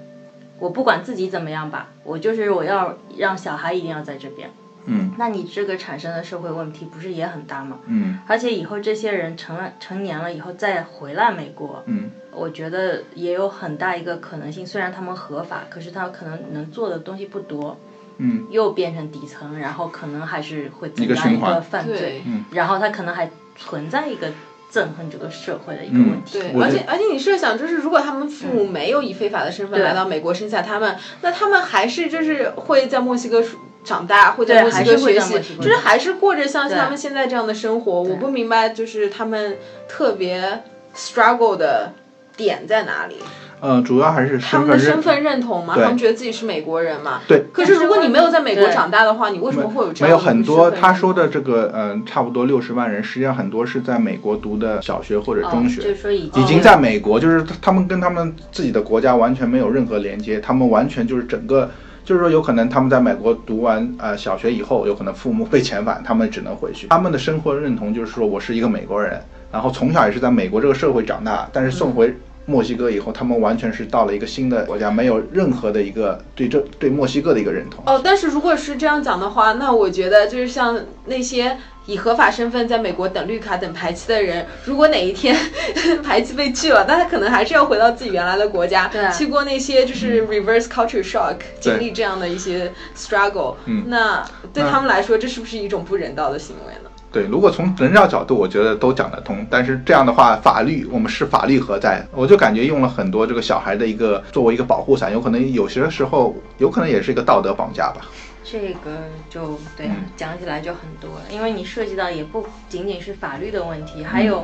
我不管自己怎么样吧，我就是我要让小孩一定要在这边。嗯那你这个产生的社会问题不是也很大吗？嗯而且以后这些人成了成年了以后再回来美国，嗯我觉得也有很大一个可能性。虽然他们合法，可是他可能能做的东西不多，嗯又变成底层，然后可能还是会增加一个犯罪嗯，然后他可能还存在一个憎恨这个社会的一个嗯问题。对，而且而且你设想，就是如果他们父母没有以非法的身份来到美国生下他们，那他们还是就是会在墨西哥长大，会在墨西还是会哥学习就是还是过着像他们现在这样的生活。我不明白，就是他们特别 struggle 的点在哪里？呃，主要还是他身份认们的身份认同嘛，他们觉得自己是美国人嘛。对。可是如果你没有在美国长大的话，你为什么会有这样的没有很多，他说的这个，嗯、差不多六十万人，实际上很多是在美国读的小学或者中学，哦就是说已经已经在美国，就是他们跟他们自己的国家完全没有任何连接，他们完全就是整个，就是说有可能他们在美国读完呃小学以后，有可能父母被遣返，他们只能回去，他们的生活认同就是说我是一个美国人，然后从小也是在美国这个社会长大，但是送回。墨西哥以后，他们完全是到了一个新的国家，没有任何的一个对这对墨西哥的一个认同。哦，但是如果是这样讲的话，那我觉得就是像那些以合法身份在美国等绿卡、等排期的人，如果哪一天 排期被拒了，那他可能还是要回到自己原来的国家，去过那些就是 reverse culture shock，经历这样的一些 struggle。嗯那对他们来说，这是不是一种不人道的行为呢？对，如果从人道角度，我觉得都讲得通。但是这样的话，法律我们是法律何在？我就感觉用了很多这个小孩的一个作为一个保护伞，有可能有些时候有可能也是一个道德绑架吧。这个就对讲起来就很多了，因为你涉及到也不仅仅是法律的问嗯题，还有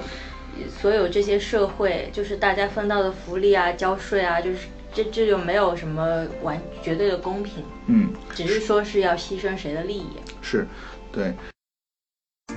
所有这些社会，就是大家分到的福利啊、交税啊，就是这这就没有什么完绝对的公平，嗯，只是说是要牺牲谁的利益。是，对，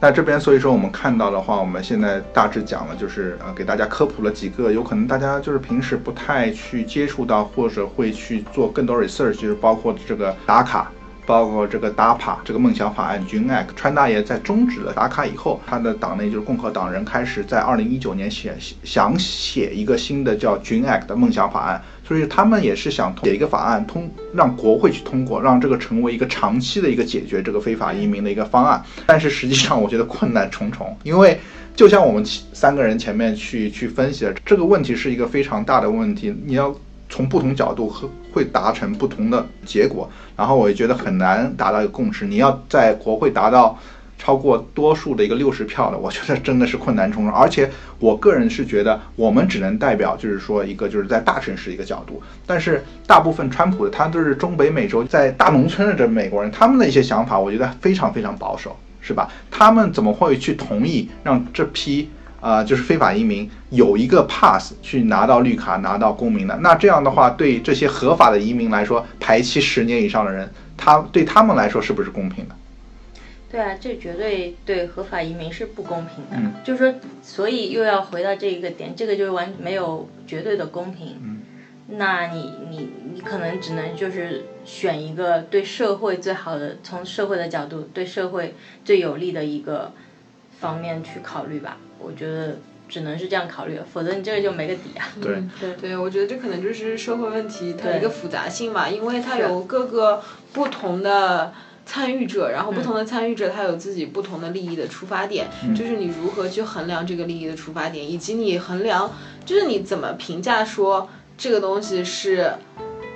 那这边所以说我们看到的话，我们现在大致讲了，就是呃给大家科普了几个有可能大家就是平时不太去接触到，或者会去做更多 research，就是包括这个打卡。包括这个 DAPA 这个梦想法案 Jun Act，川大爷在终止了打卡以后，他的党内就是共和党人开始在二零一九年写想写一个新的叫 Jun Act 的梦想法案，所以他们也是想写一个法案通让国会去通过，让这个成为一个长期的一个解决这个非法移民的一个方案。但是实际上我觉得困难重重，因为就像我们三个人前面去去分析的，这个问题是一个非常大的问题，你要。从不同角度和会达成不同的结果，然后我也觉得很难达到一个共识。你要在国会达到超过多数的一个六十票的，我觉得真的是困难重重。而且我个人是觉得，我们只能代表就是说一个就是在大城市一个角度，但是大部分川普的他都是中北美洲在大农村的这美国人，他们的一些想法，我觉得非常非常保守，是吧？他们怎么会去同意让这批？呃，就是非法移民有一个 pass 去拿到绿卡、拿到公民的，那这样的话，对这些合法的移民来说，排期十年以上的人，他对他们来说是不是公平的？对啊，这绝对对合法移民是不公平的。嗯就是说，所以又要回到这一个点，这个就是完没有绝对的公平。嗯那你你你可能只能就是选一个对社会最好的，从社会的角度对社会最有利的一个方面去考虑吧。我觉得只能是这样考虑，否则你这个就没个底啊。对 对对，我觉得这可能就是社会问题它的一个复杂性吧，因为它有各个不同的参与者，然后不同的参与者他有自己不同的利益的出发点，就是你如何去衡量这个利益的出发点，以及你衡量就是你怎么评价说这个东西是。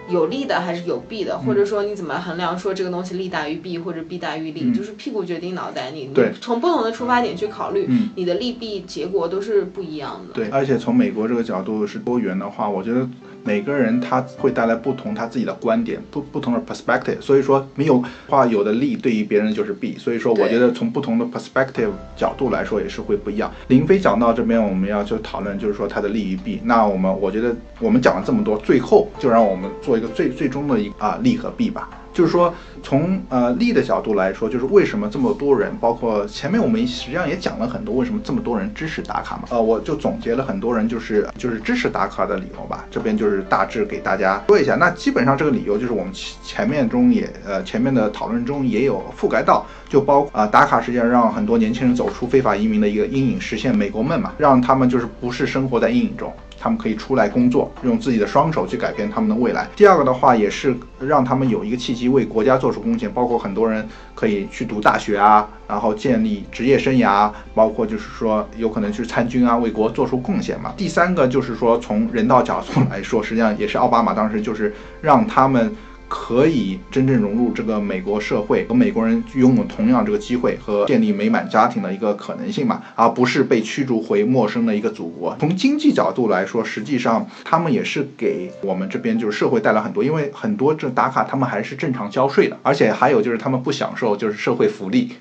有利的还是有弊的，或者说你怎么衡量说这个东西利大于弊或者弊大于利，就是屁股决定脑袋，你你对。从不同的出发点去考虑，嗯。你的利弊结果都是不一样的。对，而且从美国这个角度是多元的话，我觉得每个人他会带来不同他自己的观点，不不同的 perspective。所以说没有话有的利对于别人就是弊，所以说我觉得从不同的 perspective 角度来说也是会不一样。林飞讲到这边，我们要就讨论就是说它的利与弊。那我们我觉得我们讲了这么多，最后就让我们做一个最最终的一啊利和弊吧。就是说，从呃利的角度来说，就是为什么这么多人，包括前面我们实际上也讲了很多，为什么这么多人支持打卡嘛？呃，我就总结了很多人就是就是支持打卡的理由吧。这边就是大致给大家说一下。那基本上这个理由就是我们前面中也呃前面的讨论中也有覆盖到，就包括啊、打卡实际上让很多年轻人走出非法移民的一个阴影，实现美国梦嘛，让他们就是不是生活在阴影中。他们可以出来工作，用自己的双手去改变他们的未来。第二个的话，也是让他们有一个契机为国家做出贡献，包括很多人可以去读大学啊，然后建立职业生涯，包括就是说有可能去参军啊，为国做出贡献嘛。第三个就是说从人道角度来说，实际上也是奥巴马当时就是让他们。可以真正融入这个美国社会，和美国人拥有同样这个机会和建立美满家庭的一个可能性嘛，而不是被驱逐回陌生的一个祖国。从经济角度来说，实际上他们也是给我们这边就是社会带来很多，因为很多这打卡他们还是正常交税的，而且还有就是他们不享受就是社会福利。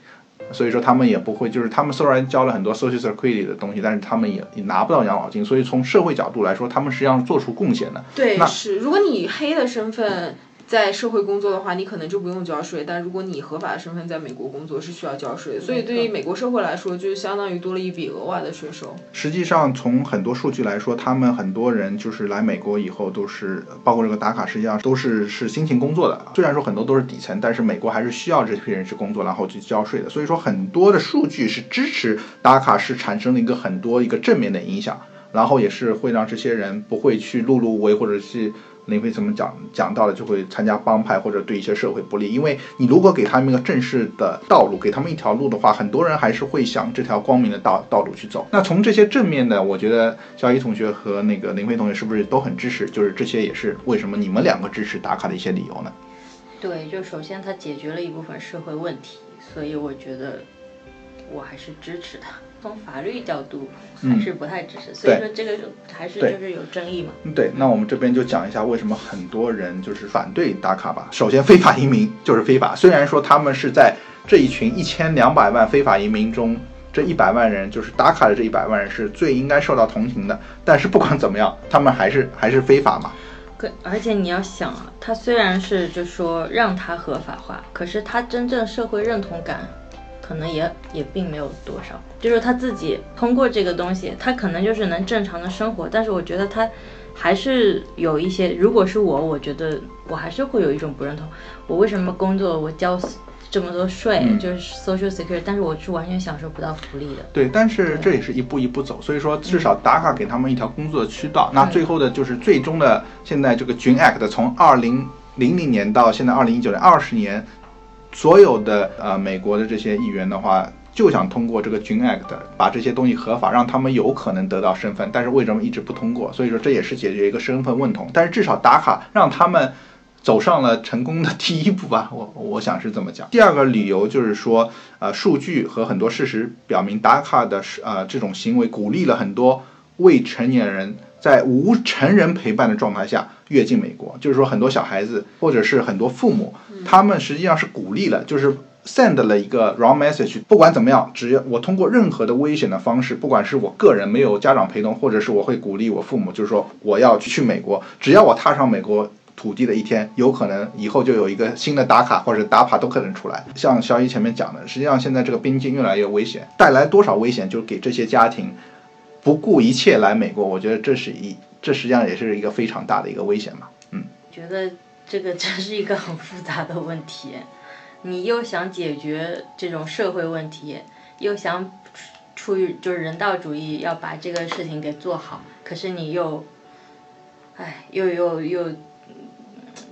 所以说他们也不会，就是他们虽然交了很多 social security 的东西，但是他们也也拿不到养老金。所以从社会角度来说，他们实际上是做出贡献的。对，那是。如果你黑的身份在社会工作的话，你可能就不用交税；但如果你合法的身份在美国工作，是需要交税的。所以对于美国社会来说，就相当于多了一笔额外的税收。实际上，从很多数据来说，他们很多人就是来美国以后都是，包括这个打卡，实际上都是是辛勤工作的。虽然说很多都是底层，但是美国还是需要这批人去工作，然后去交税的。所以说，很多的数据是支持打卡是产生了一个很多一个正面的影响，然后也是会让这些人不会去碌碌无为，或者是。林飞怎么讲讲到了，就会参加帮派或者对一些社会不利。因为你如果给他们一个正式的道路，给他们一条路的话，很多人还是会想这条光明的道道路去走。那从这些正面的，我觉得小一同学和那个林飞同学是不是都很支持？就是这些也是为什么你们两个支持打卡的一些理由呢？对，就首先它解决了一部分社会问题，所以我觉得我还是支持它。从法律角度还是不太支持，所以说这个还是就是有争议嘛。对，那我们这边就讲一下为什么很多人就是反对打卡吧。首先，非法移民就是非法，虽然说他们是在这一群一千两百万非法移民中，这一百万人就是打卡的这一百万人是最应该受到同情的，但是不管怎么样，他们还是还是非法嘛。可而且你要想啊，他虽然是就说让他合法化，可是他真正社会认同感。可能也也并没有多少，就是他自己通过这个东西，他可能就是能正常的生活，但是我觉得他还是有一些，如果是我，我觉得我还是会有一种不认同。我为什么工作，我交这么多税，嗯、就是 social security，但是我是完全享受不到福利的。对，但是这也是一步一步走，所以说至少打卡给他们一条工作的渠道。那最后的就是最终的，现在这个 June Act 从二零零零年到现在二零一九年二十年。所有的呃美国的这些议员的话，就想通过这个 June Act 把这些东西合法，让他们有可能得到身份。但是为什么一直不通过？所以说这也是解决一个身份问题。但是至少打卡让他们走上了成功的第一步吧。我 我想是这么讲。第二个理由就是说，呃，数据和很多事实表明，打卡的呃这种行为鼓励了很多未成年人。在无成人陪伴的状态下跃进美国，就是说很多小孩子或者是很多父母，他们实际上是鼓励了，就是 send 了一个 wrong message。不管怎么样，只要我通过任何的危险的方式，不管是我个人没有家长陪同，或者是我会鼓励我父母，就是说我要去美国，只要我踏上美国土地的一天，有可能以后就有一个新的打卡或者打卡都可能出来。像小一前面讲的，实际上现在这个边境越来越危险，带来多少危险，就是给这些家庭。不顾一切来美国，我觉得这是一这实际上也是一个非常大的一个危险嘛。嗯，觉得这个真是一个很复杂的问题，你又想解决这种社会问题，又想出于就是人道主义要把这个事情给做好，可是你又，唉，又又又，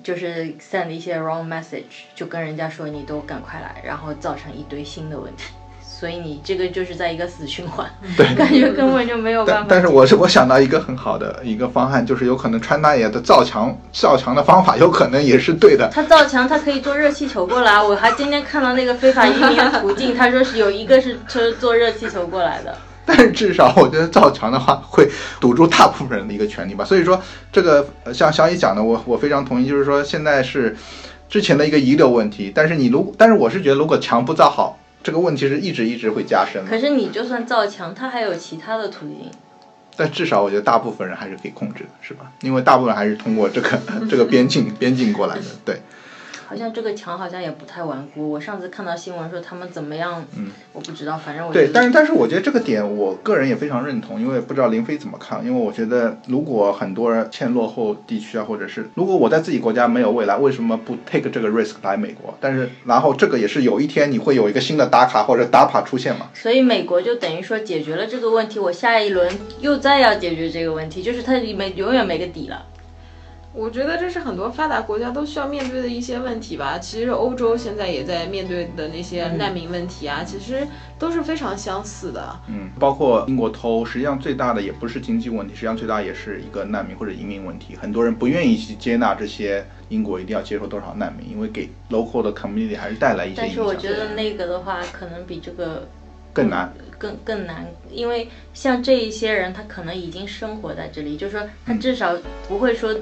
就是 send 一些 wrong message，就跟人家说你都赶快来，然后造成一堆新的问题。所以你这个就是在一个死循环，对感觉根本就没有办法。但但是我是我想到一个很好的一个方案，就是有可能川大爷的造墙造墙的方法有可能也是对的。他造墙，他可以坐热气球过来。我还今天看到那个非法移民的途径，他说是有一个是车坐热气球过来的。但是至少我觉得造墙的话会堵住大部分人的一个权利吧。所以说这个呃像小乙讲的，我我非常同意，就是说现在是之前的一个遗留问题。但是你如但是我是觉得如果墙不造好。这个问题是一直一直会加深。可是你就算造墙，它还有其他的途径。但至少我觉得大部分人还是可以控制的，是吧？因为大部分还是通过这个 这个边境边境过来的，对。好像这个墙好像也不太顽固。我上次看到新闻说他们怎么样，嗯，我不知道，反正我对，但是但是我觉得这个点，我个人也非常认同，因为不知道林飞怎么看。因为我觉得，如果很多欠落后地区啊，或者是如果我在自己国家没有未来，为什么不 take 这个 risk 来美国？但是然后这个也是有一天你会有一个新的打卡或者打卡出现嘛？所以美国就等于说解决了这个问题，我下一轮又再要解决这个问题，就是它没永远没个底了。我觉得这是很多发达国家都需要面对的一些问题吧。其实欧洲现在也在面对的那些难民问题啊，其实都是非常相似的。嗯，包括英国偷，实际上最大的也不是经济问题，实际上最大也是一个难民或者移民问题。很多人不愿意去接纳这些英国一定要接受多少难民，因为给 local 的 community 还是带来一些影响。但是我觉得那个的话，可能比这个更难。更更难，因为像这一些人，他可能已经生活在这里，就是说他至少不会说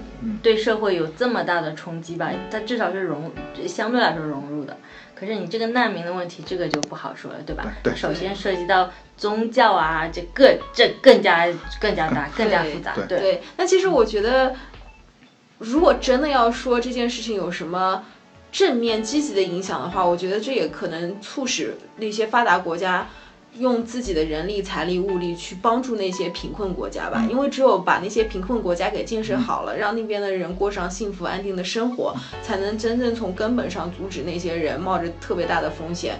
对社会有这么大的冲击吧，他至少是融相对来说融入的。可是你这个难民的问题，这个就不好说了，对吧？对。首先涉及到宗教啊，这更这更加更加大，更加复杂。对对。那其实我觉得，如果真的要说这件事情有什么正面积极的影响的话，我觉得这也可能促使那些发达国家。用自己的人力、财力、物力去帮助那些贫困国家吧，因为只有把那些贫困国家给建设好了，让那边的人过上幸福安定的生活，才能真正从根本上阻止那些人冒着特别大的风险。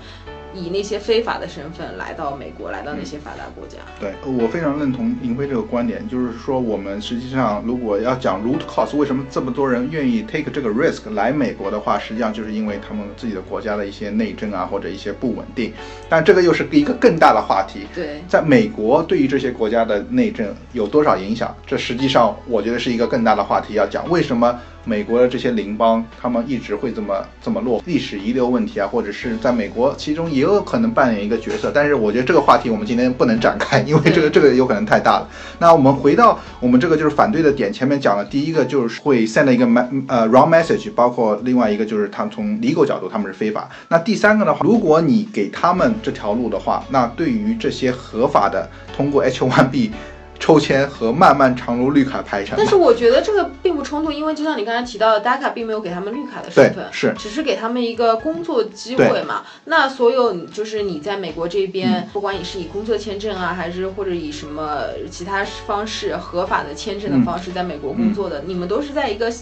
以那些非法的身份来到美国，来到那些发达国家。对我非常认同银飞这个观点，就是说我们实际上如果要讲 root cause，为什么这么多人愿意 take 这个 risk 来美国的话，实际上就是因为他们自己的国家的一些内政啊，或者一些不稳定。但这个又是一个更大的话题。对，在美国对于这些国家的内政有多少影响？这实际上我觉得是一个更大的话题要讲。为什么？美国的这些邻邦，他们一直会这么这么落历史遗留问题啊，或者是在美国其中也有可能扮演一个角色。但是我觉得这个话题我们今天不能展开，因为这个这个有可能太大了。那我们回到我们这个就是反对的点，前面讲了第一个就是会 send 一个 m 呃 wrong message，包括另外一个就是他们从 legal 角度他们是非法。那第三个的话，如果你给他们这条路的话，那对于这些合法的通过 H1B。抽签和漫漫长路绿卡排产，但是我觉得这个并不冲突，因为就像你刚才提到的，DACA 并没有给他们绿卡的身份，是。只是给他们一个工作机会嘛。那所有就是你在美国这边，不管你是以工作签证啊，还是或者以什么其他方式合法的签证的方式在美国工作的，你们都是在一个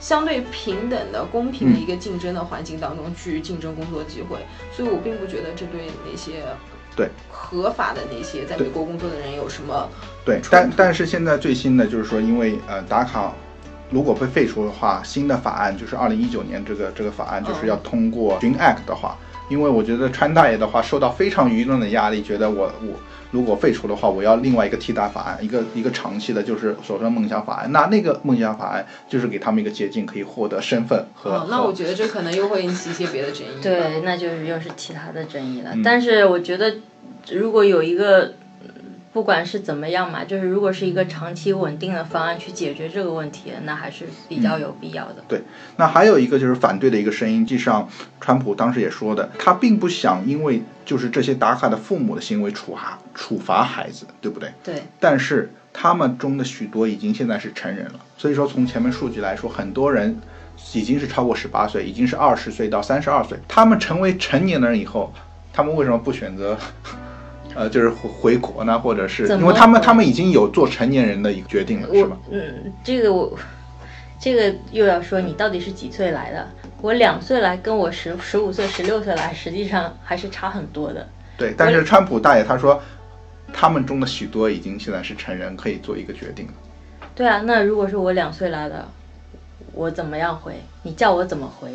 相对平等的、公平的一个竞争的环境当中去竞争工作机会，所以我并不觉得这对那些。对。合法的那些在美国工作的人有什么？对，但但是现在最新的就是说，因为呃打卡如果被废除的话，新的法案就是二零一九年这个这个法案就是要通过 Dream Act 的话，因为我觉得川大爷的话受到非常舆论的压力，觉得我我如果废除的话，我要另外一个替代法案，一个一个长期的，就是所说的梦想法案。那那个梦想法案就是给他们一个捷径，可以获得身份和。哦，那我觉得这可能又会引起一些别的争议。对，那就是又是其他的争议了。但是我觉得。如果有一个，不管是怎么样嘛，就是如果是一个长期稳定的方案去解决这个问题，那还是比较有必要的。对，那还有一个就是反对的一个声音，就像川普当时也说的，他并不想因为就是这些打卡的父母的行为处罚处罚孩子，对不对？对。但是他们中的许多已经现在是成人了，所以说从前面数据来说，很多人已经是超过十八岁，已经是二十岁到三十二岁，他们成为成年人以后，他们为什么不选择？呃，就是回回国呢，或者是因为他们他们已经有做成年人的一个决定了，是吧？嗯，这个我，这个又要说你到底是几岁来的？我两岁来跟我十十五岁、十六岁来，实际上还是差很多的。对，但是川普大爷他说，他们中的许多已经现在是成人，可以做一个决定了。对啊，那如果是我两岁来的，我怎么样回？你叫我怎么回？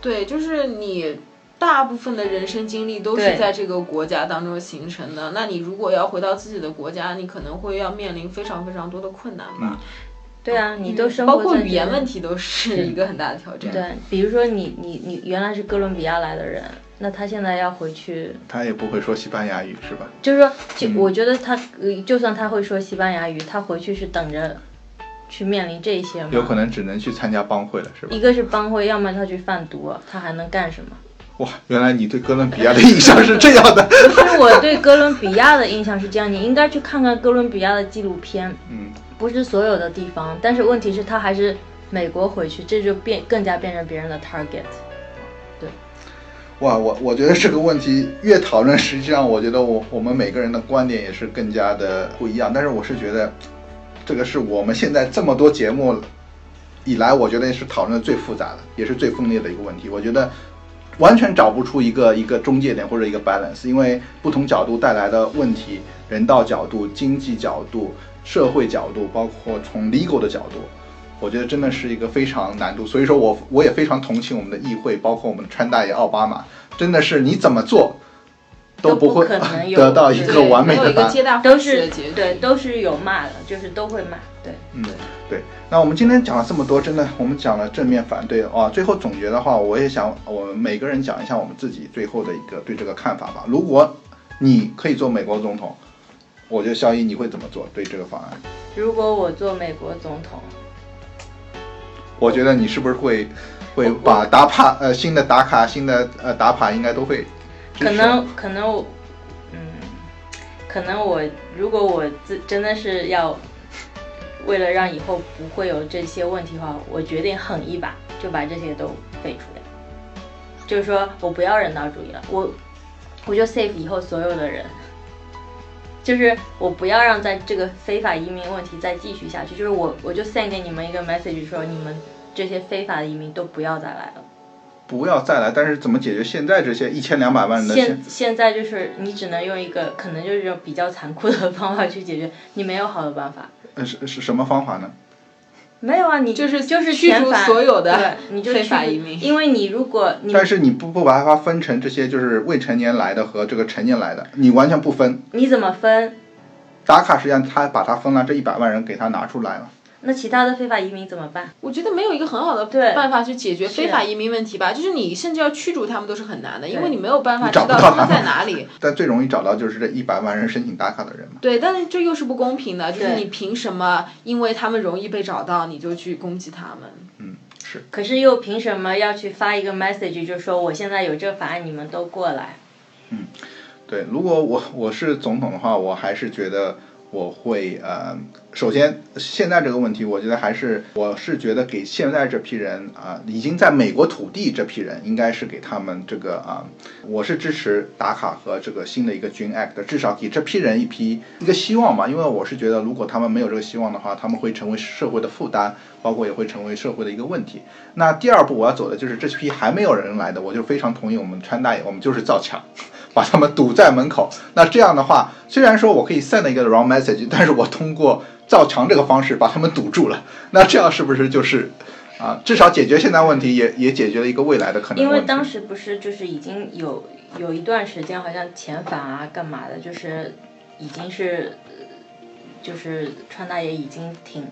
对，就是你大部分的人生经历都是在这个国家当中形成的。那你如果要回到自己的国家，你可能会要面临非常非常多的困难吧。对啊，你都生活包括在语言问题都是一个很大的挑战。对，比如说你你你原来是哥伦比亚来的人，那他现在要回去，他也不会说西班牙语，是吧？就是说，就嗯我觉得他，呃就算他会说西班牙语，他回去是等着去面临这些吗？有可能只能去参加帮会了，是吧一？个是帮会，要么他去贩毒，他还能干什么？哇，原来你对哥伦比亚的印象是这样的。不是我对哥伦比亚的印象是这样，你应该去看看哥伦比亚的纪录片，嗯，不是所有的地方，但是问题是他还是美国回去，这就变更加变成别人的 target。对哇，我我觉得这个问题越讨论，实际上我觉得我我们每个人的观点也是更加的不一样。但是我是觉得，这个是我们现在这么多节目以来，我觉得是讨论的最复杂的，也是最分裂的一个问题。我觉得完全找不出一个一个中介点或者一个 balance，因为不同角度带来的问题，人道角度、经济角度、社会角度，包括从 legal 的角度。我觉得真的是一个非常难度，所以说我我也非常同情我们的议会，包括我们的川大爷奥巴马，真的是你怎么做都都不会可能 有得到一个完美的都是。对，都是有骂的，就是都会骂。对，嗯，对。那我们今天讲了这么多，真的，我们讲了正面、反对啊。最后总结的话，我也想我们每个人讲一下我们自己最后的一个对这个看法吧。如果你可以做美国总统，我觉得肖一你会怎么做？对这个方案，如果我做美国总统，我觉得你是不是会会把打卡呃新的打卡新的呃打卡应该都会可能可能我，嗯，可能我如果我自真的是要为了让以后不会有这些问题的话，我决定狠一把，就把这些都废除掉。就是说我不要人道主义了，我我就 save 以后所有的人。就是我不要让在这个非法移民问题再继续下去，就是我我就 send 给你们一个 message 说你们这些非法的移民都不要再来了。不要再来，但是怎么解决现在这些一千两百万人的现现在就是你只能用一个可能就是比较残酷的方法去解决，你没有好的办法。呃是是什么方法呢？没有啊，你就是就是驱除所有的对，你就非法移民因为你如果你但是你不不把它分成这些就是未成年来的和这个成年来的，你完全不分。你怎么分？打卡实际上他把它分了，这一百万人给他拿出来了。那其他的非法移民怎么办？我觉得没有一个很好的办法去解决非法移民问题吧，就是你甚至要驱逐他们都是很难的，因为你没有办法知道他们找到他们在哪里。但最容易找到就是这一百万人申请打卡的人嘛。对，但是这又是不公平的，就是你凭什么因为他们容易被找到，你就去攻击他们？嗯，是。可是又凭什么要去发一个 message，就说我现在有这个法案，你们都过来？嗯对，如果我我是总统的话，我还是觉得我会呃，首先现在这个问题，我觉得还是我是觉得给现在这批人啊、已经在美国土地这批人，应该是给他们这个啊、我是支持打卡和这个新的一个军 act，的至少给这批人一批一个希望吧，因为我是觉得如果他们没有这个希望的话，他们会成为社会的负担，包括也会成为社会的一个问题。那第二步我要走的就是这批还没有人来的，我就非常同意我们川大爷，我们就是造墙。把他们堵在门口。那这样的话，虽然说我可以 send 一个 wrong message，但是我通过造墙这个方式把他们堵住了。那这样是不是就是啊，至少解决现在问题，也也解决了一个未来的可能？因为当时不是就是已经有有一段时间好像遣返啊干嘛的，就是已经是，就是川大爷已经挺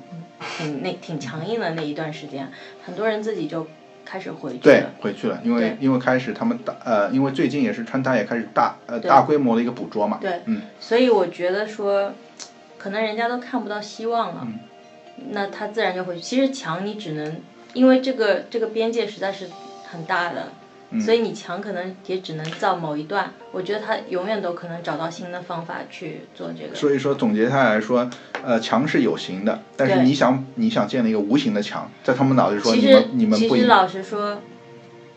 挺那挺强硬的那一段时间，很多人自己就开始回去对。，回去了，因为因为开始他们大呃，因为最近也是川大也开始大呃大规模的一个捕捉嘛。对嗯，所以我觉得说，可能人家都看不到希望了，那他自然就会。其实墙你只能，因为这个这个边界实在是很大的，所以你墙可能也只能造某一段。我觉得他永远都可能找到新的方法去做这个。所以说总结下来说，呃，墙是有形的，但是你想你想建立一个无形的墙，在他们脑子里说其实你们你们不其实老实说，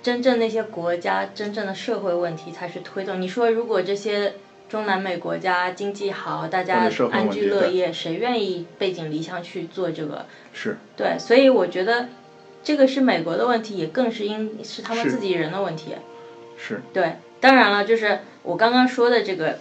真正那些国家真正的社会问题才是推动。你说如果这些中南美国家经济好，大家安居乐业，谁愿意背井离乡去做这个？是对，所以我觉得这个是美国的问题，也更是因是他们自己人的问题。是，对，当然了，就是我刚刚说的这个，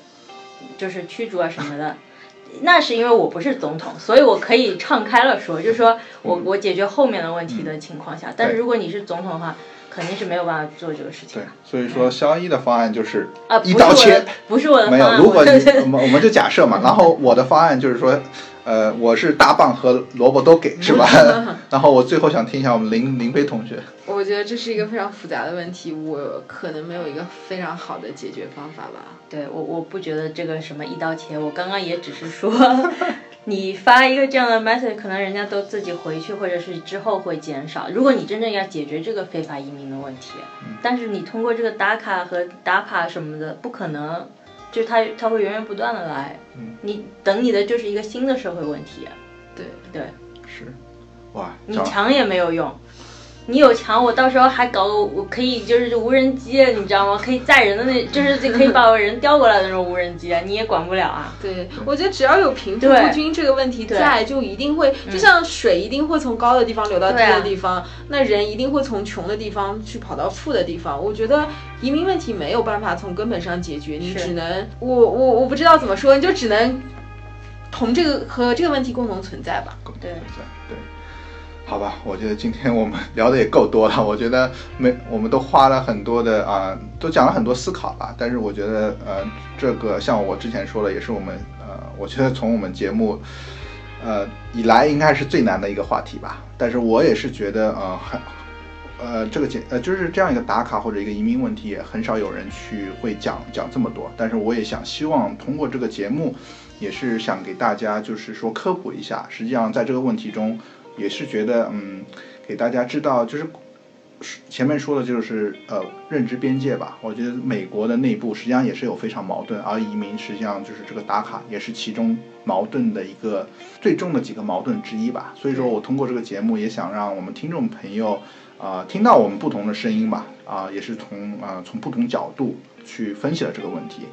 就是驱逐啊什么的，那是因为我不是总统，所以我可以敞开了说，就是说我我解决后面的问题的情况下，但是如果你是总统的话，肯定是没有办法做这个事情对。，所以说肖一的方案就是啊，一刀切，不是我的，不没有。是我的方案。如果你我对我们我们就假设嘛，然后我的方案就是说，呃，我是大棒和萝卜都给，是吧？然后我最后想听一下我们林林飞同学，我觉得这是一个非常复杂的问题，我可能没有一个非常好的解决方法吧。对我我不觉得这个什么一刀切，我刚刚也只是说，你发一个这样的 message，可能人家都自己回去，或者是之后会减少。如果你真正要解决这个非法移民的问题，但是你通过这个打卡和打卡什么的，不可能，就是它它会源源不断的来，你等你的就是一个新的社会问题。对。对，是，哇，你强也没有用。你有墙，我到时候还搞个我可以就是无人机，你知道吗？可以载人的那，就是可以把我人调过来的那种无人机，你也管不了啊。对，我觉得只要有贫富对不均这个问题在，就一定会，就像水一定会从高的地方流到低的地方，那人一定会从穷的地方去跑到富的地方。我觉得移民问题没有办法从根本上解决，你只能，我我我不知道怎么说，你就只能同这个和这个问题共同存在吧。对对，好吧，我觉得今天我们聊的也够多了，我觉得没，我们都花了很多的啊、都讲了很多思考吧。但是我觉得，呃，这个像我之前说的，也是我们呃，我觉得从我们节目呃以来应该是最难的一个话题吧。但是我也是觉得，呃，很。呃，这个节呃就是这样一个打卡或者一个移民问题，也很少有人去会讲讲这么多。但是我也想希望通过这个节目，也是想给大家就是说科普一下。实际上在这个问题中，也是觉得嗯，给大家知道就是前面说的就是呃认知边界吧。我觉得美国的内部实际上也是有非常矛盾，而移民实际上就是这个打卡也是其中矛盾的一个最重的几个矛盾之一吧。所以说我通过这个节目也想让我们听众朋友。啊、听到我们不同的声音吧，啊、也是从啊、从不同角度去分析了这个问题，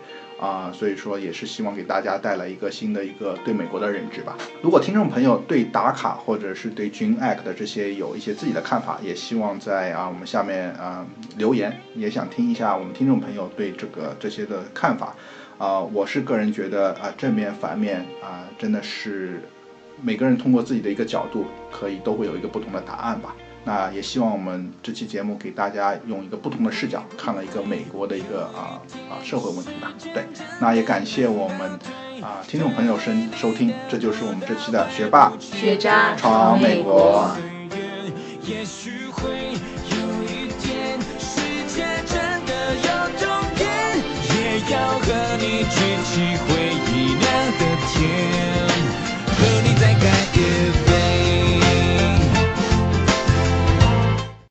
啊、所以说也是希望给大家带来一个新的一个对美国的认知吧。如果听众朋友对打卡或者是对 Dream Act 的这些有一些自己的看法，也希望在啊我们下面啊留言，也想听一下我们听众朋友对这个这些的看法。啊、我是个人觉得啊、正面反面啊、真的是每个人通过自己的一个角度，可以都会有一个不同的答案吧。那也希望我们这期节目给大家用一个不同的视角看了一个美国的一个啊啊社会问题吧。对，那也感谢我们啊听众朋友收收听，这就是我们这期的学霸学渣闯美国。也许会有一天，世界真的有终点，也要和你举起挥